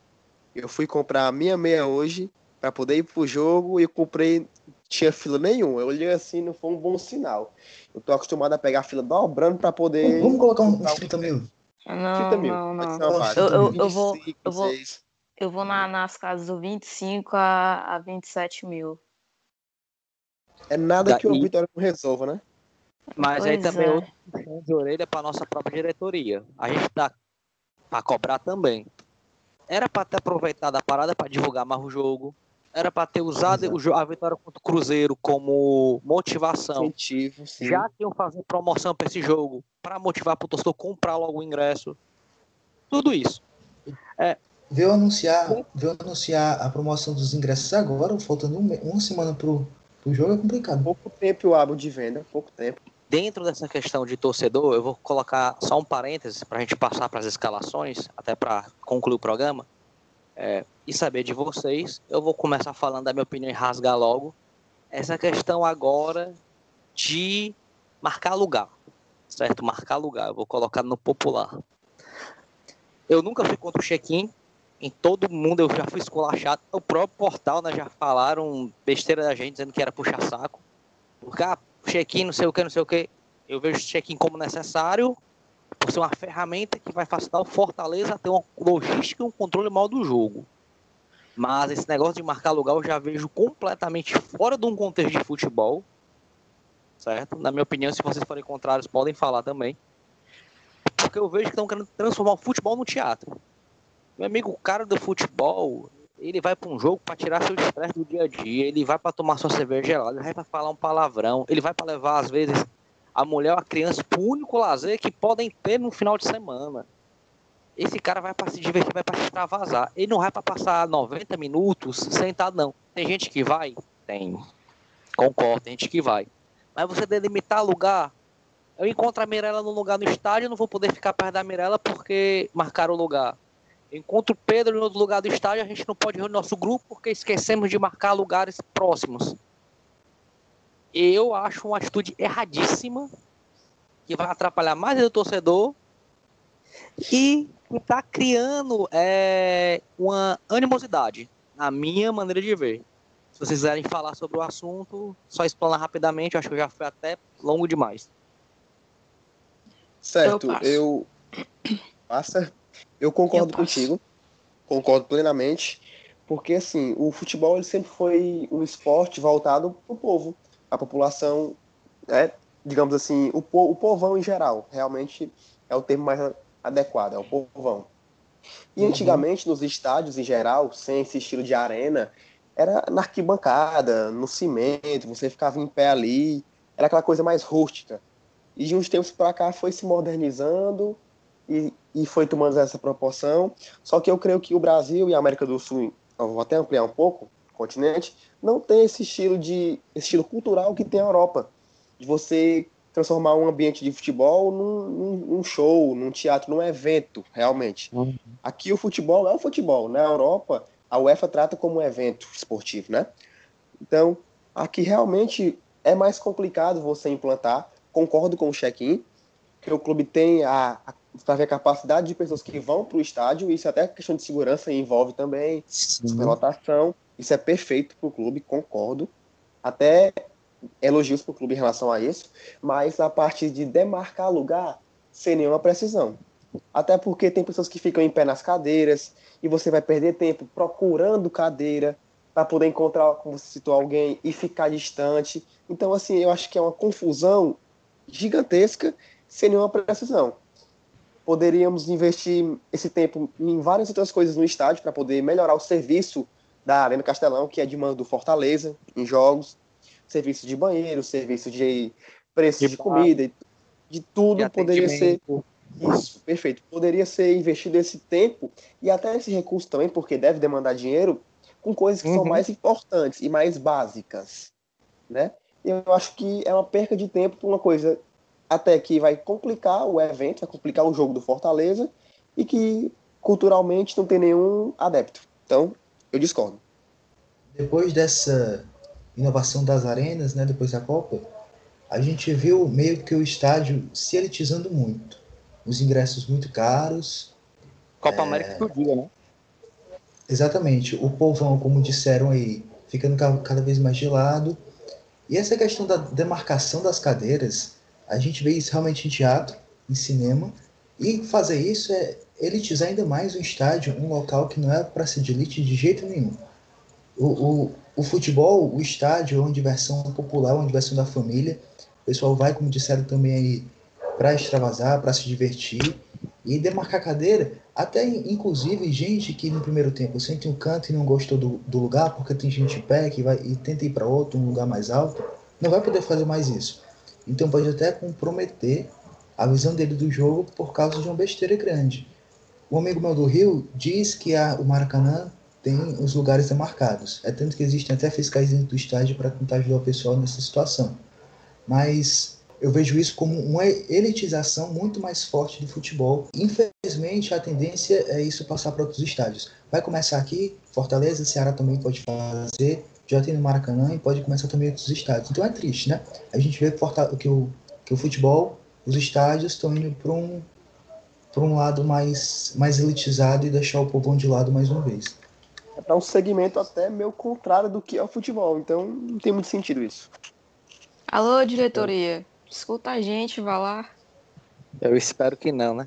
Eu fui comprar a minha meia hoje pra poder ir pro jogo e eu comprei. Tinha fila nenhuma. Eu olhei assim, não foi um bom sinal. Eu tô acostumado a pegar a fila dobrando pra poder. Vamos colocar um 30 mil. 30 30 mil. Não, não. Eu- eu- eu 25, vou- eu vou- 26. Eu vou na- nas casas do 25 a, a 27 mil. É nada que o Daí- Vitória não resolva, né? Mas aí Pois também é. outro puxão de orelha para nossa própria diretoria. A gente dá para cobrar também. Era para ter aproveitado a parada para divulgar mais o jogo. Era para ter usado Exato. o a vitória contra o Cruzeiro como motivação. Incentivo, sim. Já que iam fazer promoção para esse jogo, para motivar para o torcedor comprar logo o ingresso. Tudo isso. Veio anunciar, veio anunciar a promoção dos ingressos agora, faltando um uma semana pro, pro jogo, é complicado. Pouco tempo eu abro de venda, pouco tempo. Dentro dessa questão de torcedor, eu vou colocar só um parênteses para a gente passar para as escalações, até para concluir o programa, é, e saber de vocês. Eu vou começar falando da minha opinião e rasgar logo. Essa questão agora de marcar lugar, certo? Marcar lugar, eu vou colocar no popular. Eu nunca fui contra o check-in, em todo mundo eu já fui esculachado. O próprio portal, né, já falaram besteira da gente, dizendo que era puxar saco. Porque, ah, check-in, não sei o que, não sei o que. Eu vejo check-in como necessário, por ser uma ferramenta que vai facilitar o Fortaleza a ter uma logística e um controle maior do jogo. Mas esse negócio de marcar lugar eu já vejo completamente fora de um contexto de futebol. Certo? Na minha opinião, se vocês forem contrários, podem falar também. Porque eu vejo que estão querendo transformar o futebol no teatro. Meu amigo, o cara do futebol, ele vai para um jogo para tirar seu estresse do dia a dia, ele vai para tomar sua cerveja gelada, ele vai para falar um palavrão, ele vai para levar às vezes a mulher ou a criança pro único lazer que podem ter no final de semana. Esse cara vai para se divertir, vai para se extravasar. Ele não vai para passar 90 minutos sentado não. Tem gente que vai? Tem. Concordo, tem gente que vai. Mas você delimitar lugar, eu encontro a Mirella no lugar no estádio, não vou poder ficar perto da Mirella porque marcaram o lugar. Encontro o Pedro em outro lugar do estádio, a gente não pode reunir nosso grupo porque esquecemos de marcar lugares próximos. Eu acho uma atitude erradíssima que vai atrapalhar mais o torcedor e está criando é, uma animosidade, na minha maneira de ver. Se vocês quiserem falar sobre o assunto, só explanar rapidamente, eu acho que eu já fui até longo demais. Certo, eu. Passa. Eu concordo Eu contigo. Concordo plenamente. Porque, assim, o futebol ele sempre foi um esporte voltado para o povo. A população, é, digamos assim, o, po- o povão em geral. Realmente é o termo mais adequado, é o povão. E Uhum. antigamente, nos estádios em geral, sem esse estilo de arena, era na arquibancada, no cimento, você ficava em pé ali, era aquela coisa mais rústica. E de uns tempos para cá foi se modernizando e, e foi tomando essa proporção. Só que eu creio que o Brasil e a América do Sul, vou até ampliar um pouco, o continente, não tem esse estilo de esse estilo cultural que tem a Europa, de você transformar um ambiente de futebol num, num- num show, num teatro, num evento, realmente. Aqui o futebol é o futebol. Na Europa, a UEFA trata como um evento esportivo, né? Então, aqui realmente é mais complicado você implantar. Concordo com o check-in, que o clube tem a, a, a capacidade de pessoas que vão para o estádio, isso até questão de segurança envolve também, superlotação. Isso é perfeito para o clube, concordo. Até elogios para o clube em relação a isso, mas a parte de demarcar lugar, sem nenhuma precisão. Até porque tem pessoas que ficam em pé nas cadeiras e você vai perder tempo procurando cadeira para poder encontrar, como você citou, alguém e ficar distante. Então, assim, eu acho que é uma confusão gigantesca sem nenhuma precisão. Poderíamos investir esse tempo em várias outras coisas no estádio para poder melhorar o serviço da Arena Castelão, que é de mando do Fortaleza, em jogos, serviço de banheiro, serviço de preço De de, comida, de tudo De poderia ser. Isso, perfeito. Poderia ser investido esse tempo e até esse recurso também, porque deve demandar dinheiro, com coisas que são Uhum. mais importantes e mais básicas, né? eu acho que é uma perca de tempo para uma coisa até que vai complicar o evento, vai complicar o jogo do Fortaleza e que culturalmente não tem nenhum adepto. Então, eu discordo. Depois dessa inovação das arenas, né, depois da Copa, a gente viu meio que o estádio se elitizando muito. Os ingressos muito caros. Copa América que eu diga, né? Exatamente. O povão, como disseram aí, ficando ca- cada vez mais gelado. E essa questão da demarcação das cadeiras, a gente vê isso realmente em teatro, em cinema. E fazer isso é elitizar ainda mais o estádio, um local que não é para ser de elite de jeito nenhum. O, o, o futebol, o estádio é uma diversão popular, uma diversão da família. O pessoal vai, como disseram também aí, para extravasar, para se divertir. E demarcar cadeira, até inclusive gente que no primeiro tempo sente um canto e não gostou do, do lugar, porque tem gente em pé que vai e tenta ir para outro, um lugar mais alto, não vai poder fazer mais isso. Então pode até comprometer a visão dele do jogo por causa de uma besteira grande. Um amigo meu do Rio diz que a, o Maracanã tem os lugares demarcados. É tanto que existem até fiscais dentro do estádio para tentar ajudar o pessoal nessa situação. Mas eu vejo isso como uma elitização muito mais forte do futebol. Infelizmente, a tendência é isso passar para outros estádios. Vai começar aqui, Fortaleza, Ceará também pode fazer, já tem no Maracanã e pode começar também em outros estádios. Então é triste, né? A gente vê que o, que o futebol, os estádios estão indo para um, para um lado mais, mais elitizado e deixar o povão de lado mais uma vez. É para um segmento até meio contrário do que é o futebol. Então, não tem muito sentido isso. Alô, diretoria. Escuta a gente, vá lá. Eu espero que não, né?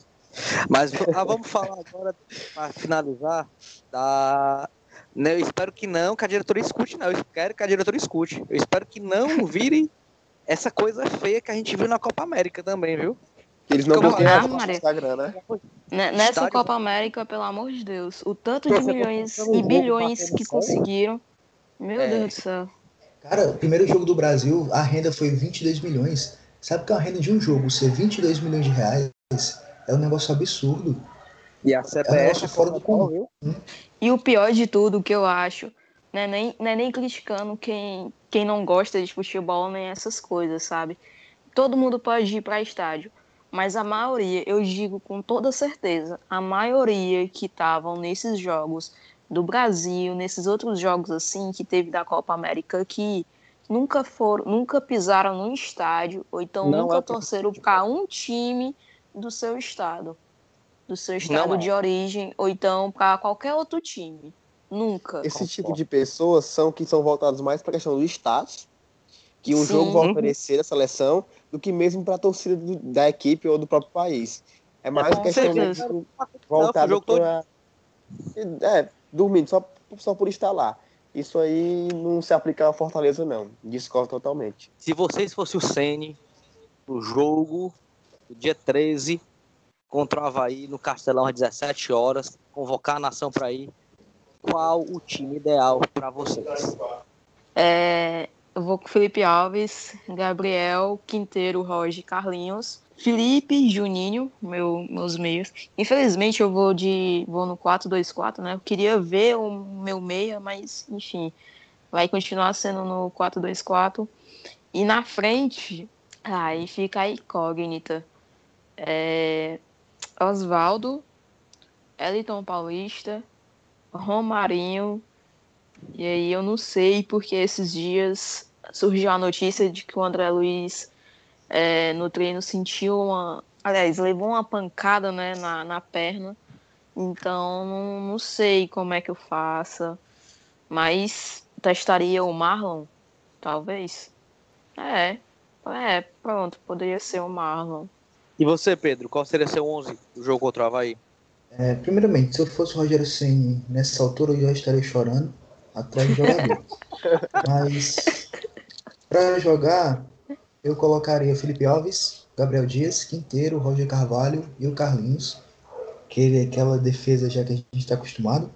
Mas ah, vamos falar agora, para finalizar, da. né, Eu espero que não, que a diretoria escute, não. Eu quero que a diretoria escute. Eu espero que não vire essa coisa feia que a gente viu na Copa América também, viu? Que eles não Como bloqueiam é, a no? Instagram, né? Né, Nessa Estádio- Copa América, pelo amor de Deus, o tanto de Você milhões e bilhões que conseguiram. Meu É. Deus do céu. Cara, o primeiro jogo do Brasil, a renda foi 22 milhões. Sabe que a renda de um jogo ser 22 milhões de reais é um negócio absurdo. E a É um CBF negócio fora do comum. E o pior de tudo que eu acho, né, nem, não é nem criticando quem, quem não gosta de futebol nem essas coisas, sabe? Todo mundo pode ir para estádio, mas a maioria, eu digo com toda certeza, a maioria que estavam nesses jogos do Brasil, nesses outros jogos assim que teve da Copa América que nunca foram, nunca pisaram num estádio ou então Não nunca é o torceram para um time do seu estado, do seu estado é. de origem ou então para qualquer outro time. Nunca. Esse tipo de pessoas são que são voltados mais para a questão do status, que um Sim. jogo vai oferecer a seleção, do que mesmo para a torcida do- da equipe ou do próprio país. É mais com questão mesmo o voltada jogo todo. para. É, dormindo, só, só por estar lá. Isso aí não se aplica ao Fortaleza, não. Discordo totalmente. Se vocês fossem o Sene no jogo, no dia 13, contra o Havaí, no Castelão, às 17 horas, convocar a nação para ir, qual o time ideal para vocês? É, eu vou com Felipe Alves, Gabriel, Quinteiro, Roger, Carlinhos, Felipe, Juninho, meu, meus meios. Infelizmente eu vou de vou no 4-2-4, né? Eu queria ver o meu meia, mas enfim, vai continuar sendo no 4-2-4. E na frente, aí fica a incógnita. É, Oswaldo, Eliton Paulista, Romarinho, e aí eu não sei porque esses dias surgiu a notícia de que o André Luiz é, no treino sentiu uma. Aliás, levou uma pancada né, na, na perna. Então não, não sei como é que eu faça. Mas testaria o Marlon, talvez. É. É, pronto, poderia ser o Marlon. E você, Pedro, qual seria seu 11 do jogo contra o Havaí? É, primeiramente, se eu fosse o Rogério Ceni nessa altura, eu já estaria chorando atrás do jogador. Mas para jogar, eu colocaria Felipe Alves, Gabriel Dias, Quinteiro, Roger Carvalho e o Carlinhos, que é aquela defesa já que a gente está acostumado.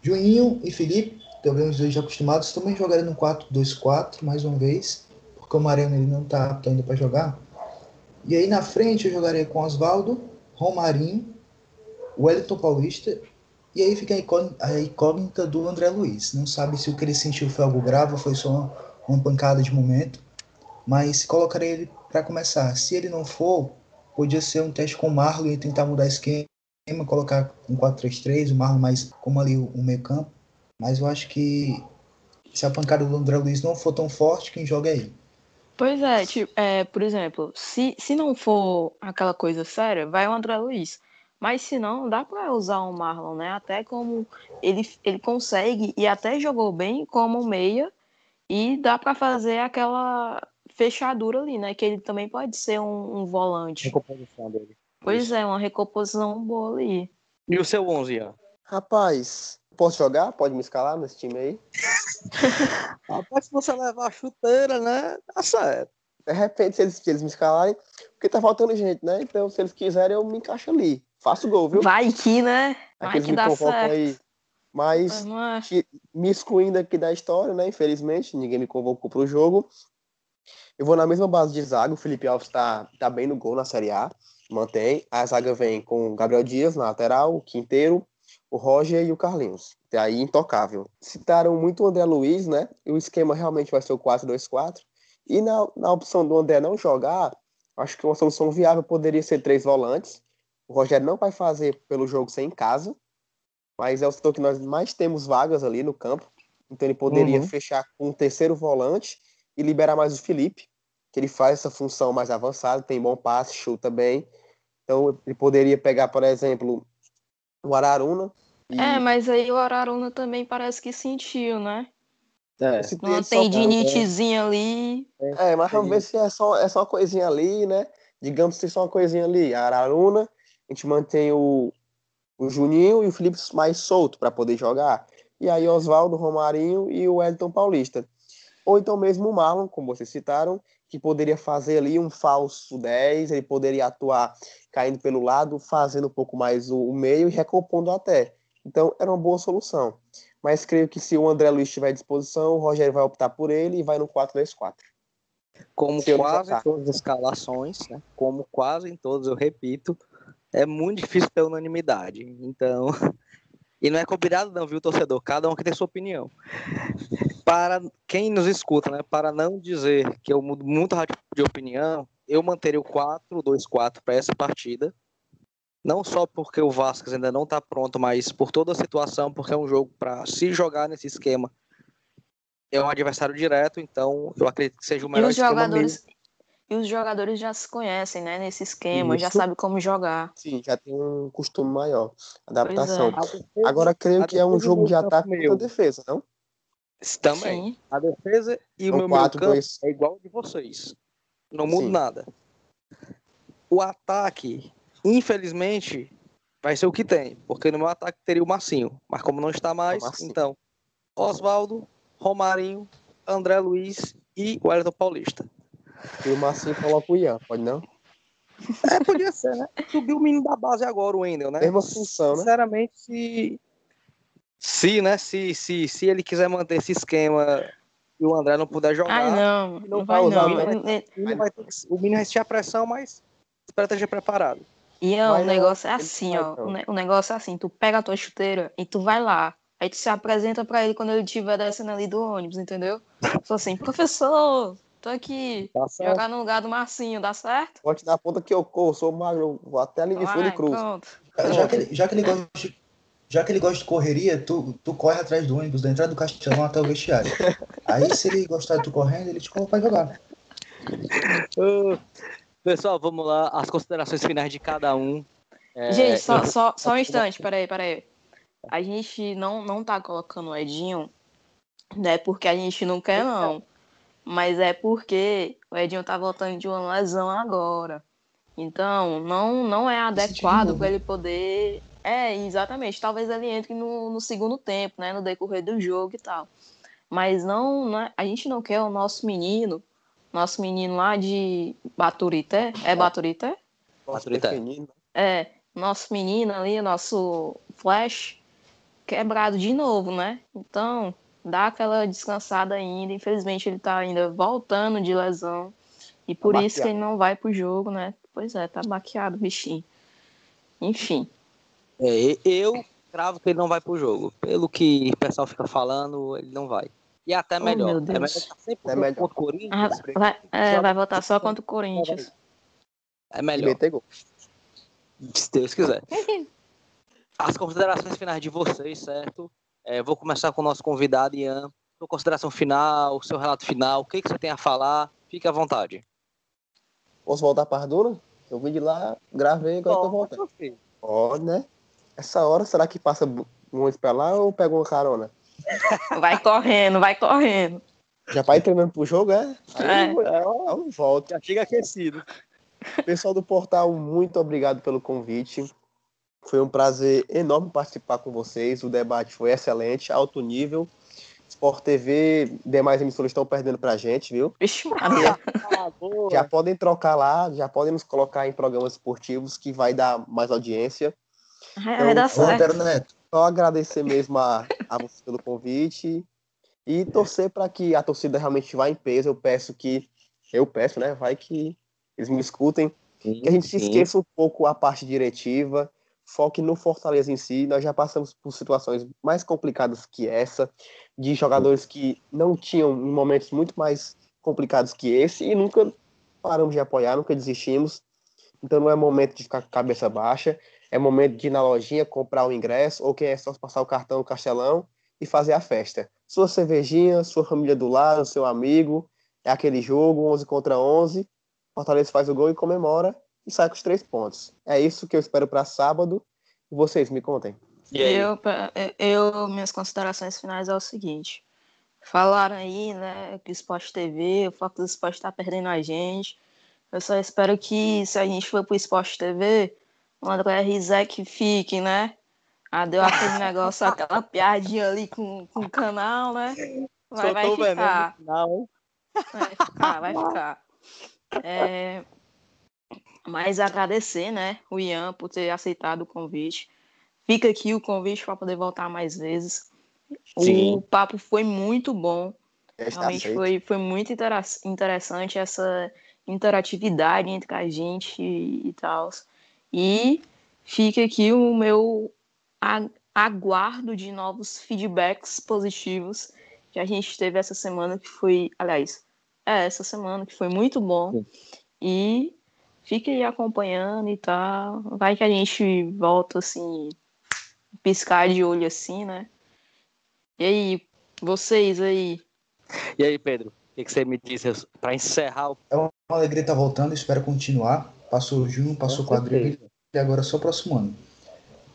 Juninho e Felipe, também os dois já acostumados, também jogaria no 4-2-4 mais uma vez, porque o Mariano ele não está apto ainda para jogar. E aí na frente eu jogaria com Oswaldo, Romarinho, Wellington Paulista, e aí fica a incó- a incógnita do André Luiz. Não sabe se o que ele sentiu foi algo grave ou foi só uma pancada de momento, mas colocaria ele para começar. Se ele não for, podia ser um teste com o Marlon e tentar mudar esquema, colocar um 4-3-3, o Marlon mais como ali o, meio campo. Mas eu acho que se a pancada do André Luiz não for tão forte, quem joga é ele. Pois é, tipo, é, por exemplo, se, se não for aquela coisa séria, vai o André Luiz. Mas se não, dá para usar o Marlon, né? Até como ele, ele consegue e até jogou bem como meia e dá para fazer aquela fechadura ali, né? Que ele também pode ser um, um volante. Recomposição dele. Pois Isso. é, uma recomposição boa ali. E o seu 11, Ian? Rapaz, posso jogar? Pode me escalar nesse time aí? Rapaz, se você levar a chuteira, né? Tá certo. De repente, se eles, se eles me escalarem, porque tá faltando gente, né? Então, se eles quiserem, eu me encaixo ali. Faço gol, viu? Vai que, né? É Vai que eles que me dá convocam certo. aí. Mas, Mas é- me excluindo aqui da história, né? Infelizmente, ninguém me convocou pro jogo. Eu vou na mesma base de zaga. O Felipe Alves tá, tá bem no gol na Série A. Mantém. A zaga vem com o Gabriel Dias na lateral, o Quinteiro, o Roger e o Carlinhos. Até aí, intocável. Citaram muito o André Luiz, né? E o esquema realmente vai ser o 4-2-4. E na, na opção do André não jogar, acho que uma solução viável poderia ser três volantes. O Rogério não vai fazer pelo jogo sem em casa, mas é o setor que nós mais temos vagas ali no campo. Então ele poderia Uhum. fechar com um terceiro volante e liberar mais o Felipe, que ele faz essa função mais avançada, tem bom passe, chuta bem. Então ele poderia pegar, por exemplo, o Araruna. E É, mas aí o Araruna também parece que sentiu, né? É. se Uma tendinitezinha ali. É, mas vamos ver se é só, é só uma coisinha ali, né? Digamos que é só uma coisinha ali. A Araruna, a gente mantém o, o Juninho e o Felipe mais solto para poder jogar. E aí Oswaldo, Romarinho e o Elton Paulista. Ou então mesmo o Marlon, como vocês citaram, que poderia fazer ali um falso 10, ele poderia atuar caindo pelo lado, fazendo um pouco mais o, meio e recompondo até. Então era uma boa solução. Mas creio que se o André Luiz estiver à disposição, o Rogério vai optar por ele e vai no 4-2-4. Como Se quase em todas as escalações, né? Como quase em todas, eu repito, é muito difícil ter unanimidade. Então, e não é combinado não, viu, torcedor? Cada um que tem sua opinião. Para quem nos escuta, né? Para não dizer que eu mudo muito rápido de opinião, eu manteria o 4-2-4 para essa partida. Não só porque o Vasco ainda não está pronto, mas por toda a situação, porque é um jogo para se jogar nesse esquema. É um adversário direto, então eu acredito que seja o E melhor os esquema jogadores. E os jogadores já se conhecem, né? Nesse esquema, já Isso. sabem como jogar. Sim, já tem um costume maior. Adaptação. é. A defesa- Agora creio que é um jogo de ataque contra defesa, não? Também. Sim. A defesa e o São meu meio quatro, campo dois. é igual de vocês. Não muda Sim. nada. O ataque, infelizmente, vai ser o que tem. Porque no meu ataque teria o Marcinho. Mas como não está mais, então, Oswaldo, Romarinho, André Luiz e o Wellington Paulista. E o Marcinho coloca o Ian, pode não? É, podia ser, né? Subiu o menino da base agora, o Wendel, né? Mesma função, né? Sinceramente, se. Se, né? Se, se, se ele quiser manter esse esquema e o André não puder jogar. Ai, não. não Não vai vai usar, não. né? Ele- O menino vai, ter o menino vai sentir a pressão, mas espera esteja preparado. Mas o não, negócio é assim, ó. então. O, ne- o negócio é assim, tu pega a tua chuteira e tu vai lá. Aí tu se apresenta pra ele quando ele estiver descendo ali do ônibus, entendeu? Só assim, professor, tô aqui. Tá certo? Jogar no lugar do Marcinho, dá certo? Bote na ponta que eu corro, sou magro, vou até ali de e cruz. pronto. Já que, ele, já, que ele gosta de, já que ele gosta de correria, tu, tu corre atrás do ônibus, da entrada do Castelão até o vestiário. Aí, se ele gostar de tu correndo, ele te coloca pra jogar. Ô, Pessoal, vamos lá. As considerações finais de cada um. É, Gente, só, eu- só, só um instante, peraí, peraí. A gente não, não tá colocando o Edinho, não é porque a gente não quer, não. Mas é porque o Edinho tá voltando de uma lesão agora. Então, não, não é adequado para ele poder. É, exatamente. Talvez ele entre no, no segundo tempo, né? No decorrer do jogo e tal. Mas não, não é- a gente não quer o nosso menino, nosso menino lá de Baturité. É Baturité? Maturidade. definido. É, nosso menino ali, nosso Flash, quebrado de novo, né? Então, dá aquela descansada ainda. Infelizmente, ele tá ainda voltando de lesão. E por isso que ele não vai pro jogo, né? Pois é, tá baqueado, bichinho. Enfim. É, eu cravo que ele não vai pro jogo. Pelo que o pessoal fica falando, ele não vai. E até Oh, melhor. meu É melhor Deus. estar sempre É melhor. contra o Corinthians. Ah, vai, é, vai votar só contra o Corinthians. É melhor, se Deus quiser. As considerações finais de vocês, certo? É, vou começar com o nosso convidado, Ian. Sua consideração final, seu relato final, o que, que você tem a falar? Fique à vontade. Posso voltar para Arduna? Eu vim de lá, gravei, agora tô voltando. Pode, né? Essa hora, será que passa um ônibus pra lá ou pega uma carona? Vai correndo, vai correndo. Já vai treinando pro jogo, é? Aí É. eu, aí eu volto. Já chega aquecido. Pessoal do portal, muito obrigado pelo convite. Foi um prazer enorme participar com vocês. O debate foi excelente, alto nível. Sport TV, demais emissoras estão perdendo pra gente, viu? Vixe, Maria. Já podem trocar lá, já podem nos colocar em programas esportivos que vai dar mais audiência. Certo. Antero Neto, Só agradecer mesmo a, a você pelo convite e torcer para que a torcida realmente vá em peso. Eu peço que, eu peço, né? Vai que eles me escutem, que a gente se esqueça um pouco a parte diretiva, foque no Fortaleza em si. Nós já passamos por situações mais complicadas que essa, de jogadores que não tinham em momentos muito mais complicados que esse e nunca paramos de apoiar, nunca desistimos. Então não é momento de ficar com a cabeça baixa, é momento de ir na lojinha comprar o ingresso, ou quem é só passar o cartão no castelão e fazer a festa. Sua cervejinha, sua família do lado, seu amigo, é aquele jogo, 11 contra 11, Fortaleza faz o gol e comemora e sai com os três pontos. É isso que eu espero para sábado. E vocês, me contem. E aí? Eu, eu, minhas considerações finais é o seguinte. Falaram aí, né, que o Sport TV, o foco do Sport tá perdendo a gente. Eu só espero que, se a gente for pro Sport TV, o André Rizek fique, né? Ah, deu aquele negócio, aquela piadinha ali com, com o canal, né? Vai, ficar. final. Vai ficar, vai ficar. É, mas agradecer, né, o Ian por ter aceitado o convite. Fica aqui o convite para poder voltar mais vezes. Sim. O papo foi muito bom. Realmente foi, foi muito interessante essa interatividade entre a gente e, e tal. E fica aqui o meu aguardo de novos feedbacks positivos que a gente teve essa semana, que foi, aliás, é essa semana, que foi muito bom. E fica aí acompanhando e tal. Vai que a gente volta assim, piscar de olho assim, né? E aí, vocês aí, E aí, Pedro? O que, que você me diz para encerrar o é uma alegria estar voltando, espero continuar. Passou junho, passou quadrilha e agora só próximo ano.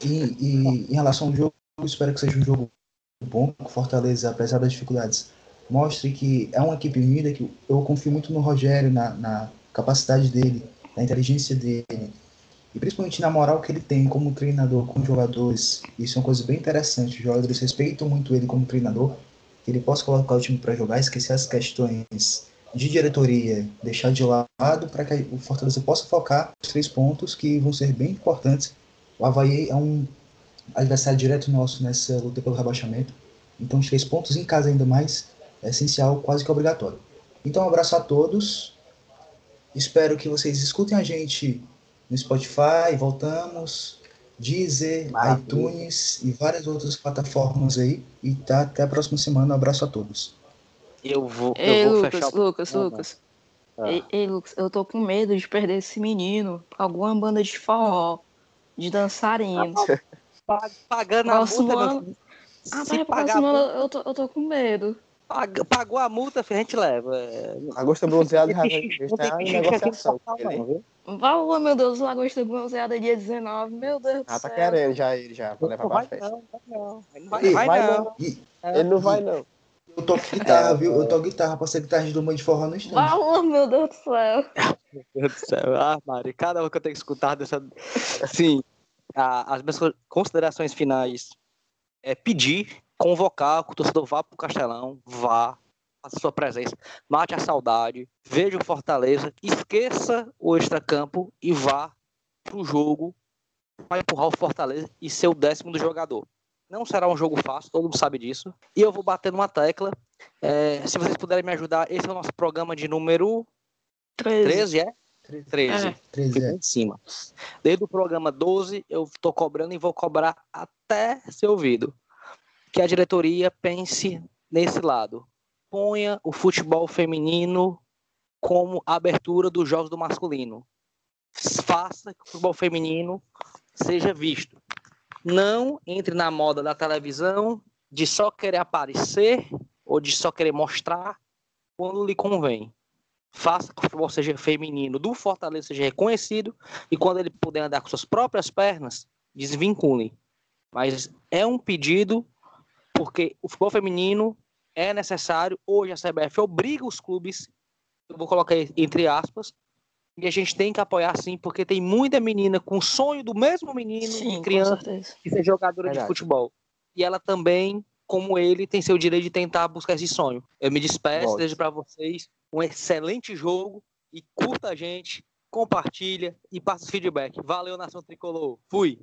E, e em relação ao jogo, espero que seja um jogo bom, que o Fortaleza, apesar das dificuldades, mostre que é uma equipe unida, que eu confio muito no Rogério, na, na capacidade dele, na inteligência dele, e principalmente na moral que ele tem como treinador com os jogadores. Isso é uma coisa bem interessante. Os jogadores respeitam muito ele como treinador, que ele possa colocar o time para jogar, esquecer as questões de diretoria, deixar de lado para que o Fortaleza possa focar nos três pontos que vão ser bem importantes. O Havaí é um adversário direto nosso nessa luta pelo rebaixamento. Então, os três pontos em casa ainda mais é essencial, quase que obrigatório. Então, um abraço a todos. Espero que vocês escutem a gente no Spotify, voltamos, Deezer, Maravilha. iTunes e várias outras plataformas aí. E tá, até a próxima semana. Um abraço a todos. Eu vou, Ei, eu vou Lucas, fechar o... Lucas, Ah, Lucas. Ah. Ei, ei, Lucas, eu tô com medo de perder esse menino pra alguma banda de forró, de dançarino. Pag- Pagando a multa, meu ano- filho. Ah, mas pagar a próximo ano multa, eu tô, eu tô com medo. pag- pagou a multa, filho, a gente leva. É, Agosto bronzeado já não vai tem não negociação. não? Valor, meu Deus, Lagosta Bronzeada dia 19, meu Deus do já tá céu. querendo já ele já pra levar Não pra festa. não, não. Não vai, vai vai não. não. É. Ele não vai não. Eu toco guitarra, viu? Eu toco guitarra, pra ser guitarrista do Mãe de Forró no instante. Valor, meu Deus do céu. Meu Deus do céu. Ah, Mari, cada um que eu tenho que escutar dessa. Sim, a- as minhas considerações finais é pedir, convocar que o torcedor vá pro Castelão, vá, faça sua presença, mate a saudade, veja o Fortaleza, esqueça o extracampo e vá pro jogo para empurrar o Fortaleza e ser o décimo do jogador. Não será um jogo fácil, todo mundo sabe disso. E eu vou bater numa tecla. é, se vocês puderem me ajudar, esse é o nosso programa de número 13. 13, é? 13. É. 13 Fica é. em cima. Desde o programa 12, eu tô cobrando e vou cobrar até ser ouvido. Que a diretoria pense nesse lado. ponha o futebol feminino como abertura dos jogos do masculino. Faça que o futebol feminino seja visto. Não entre na moda da televisão de só querer aparecer ou de só querer mostrar quando lhe convém. Faça que o futebol seja feminino do Fortaleza seja reconhecido e quando ele puder andar com suas próprias pernas, desvincule. Mas é um pedido porque o futebol feminino é necessário. Hoje a CBF obriga os clubes, eu vou colocar entre aspas, e a gente tem que apoiar sim, porque tem muita menina com sonho do mesmo menino, Sim, criança, de ser jogadora Verdade. de futebol. E ela também, como ele, tem seu direito de tentar buscar esse sonho. Eu me despeço, Lógico. desejo para vocês um excelente jogo e curta a gente, compartilha e passa os feedback. Valeu, Nação Tricolor. Fui!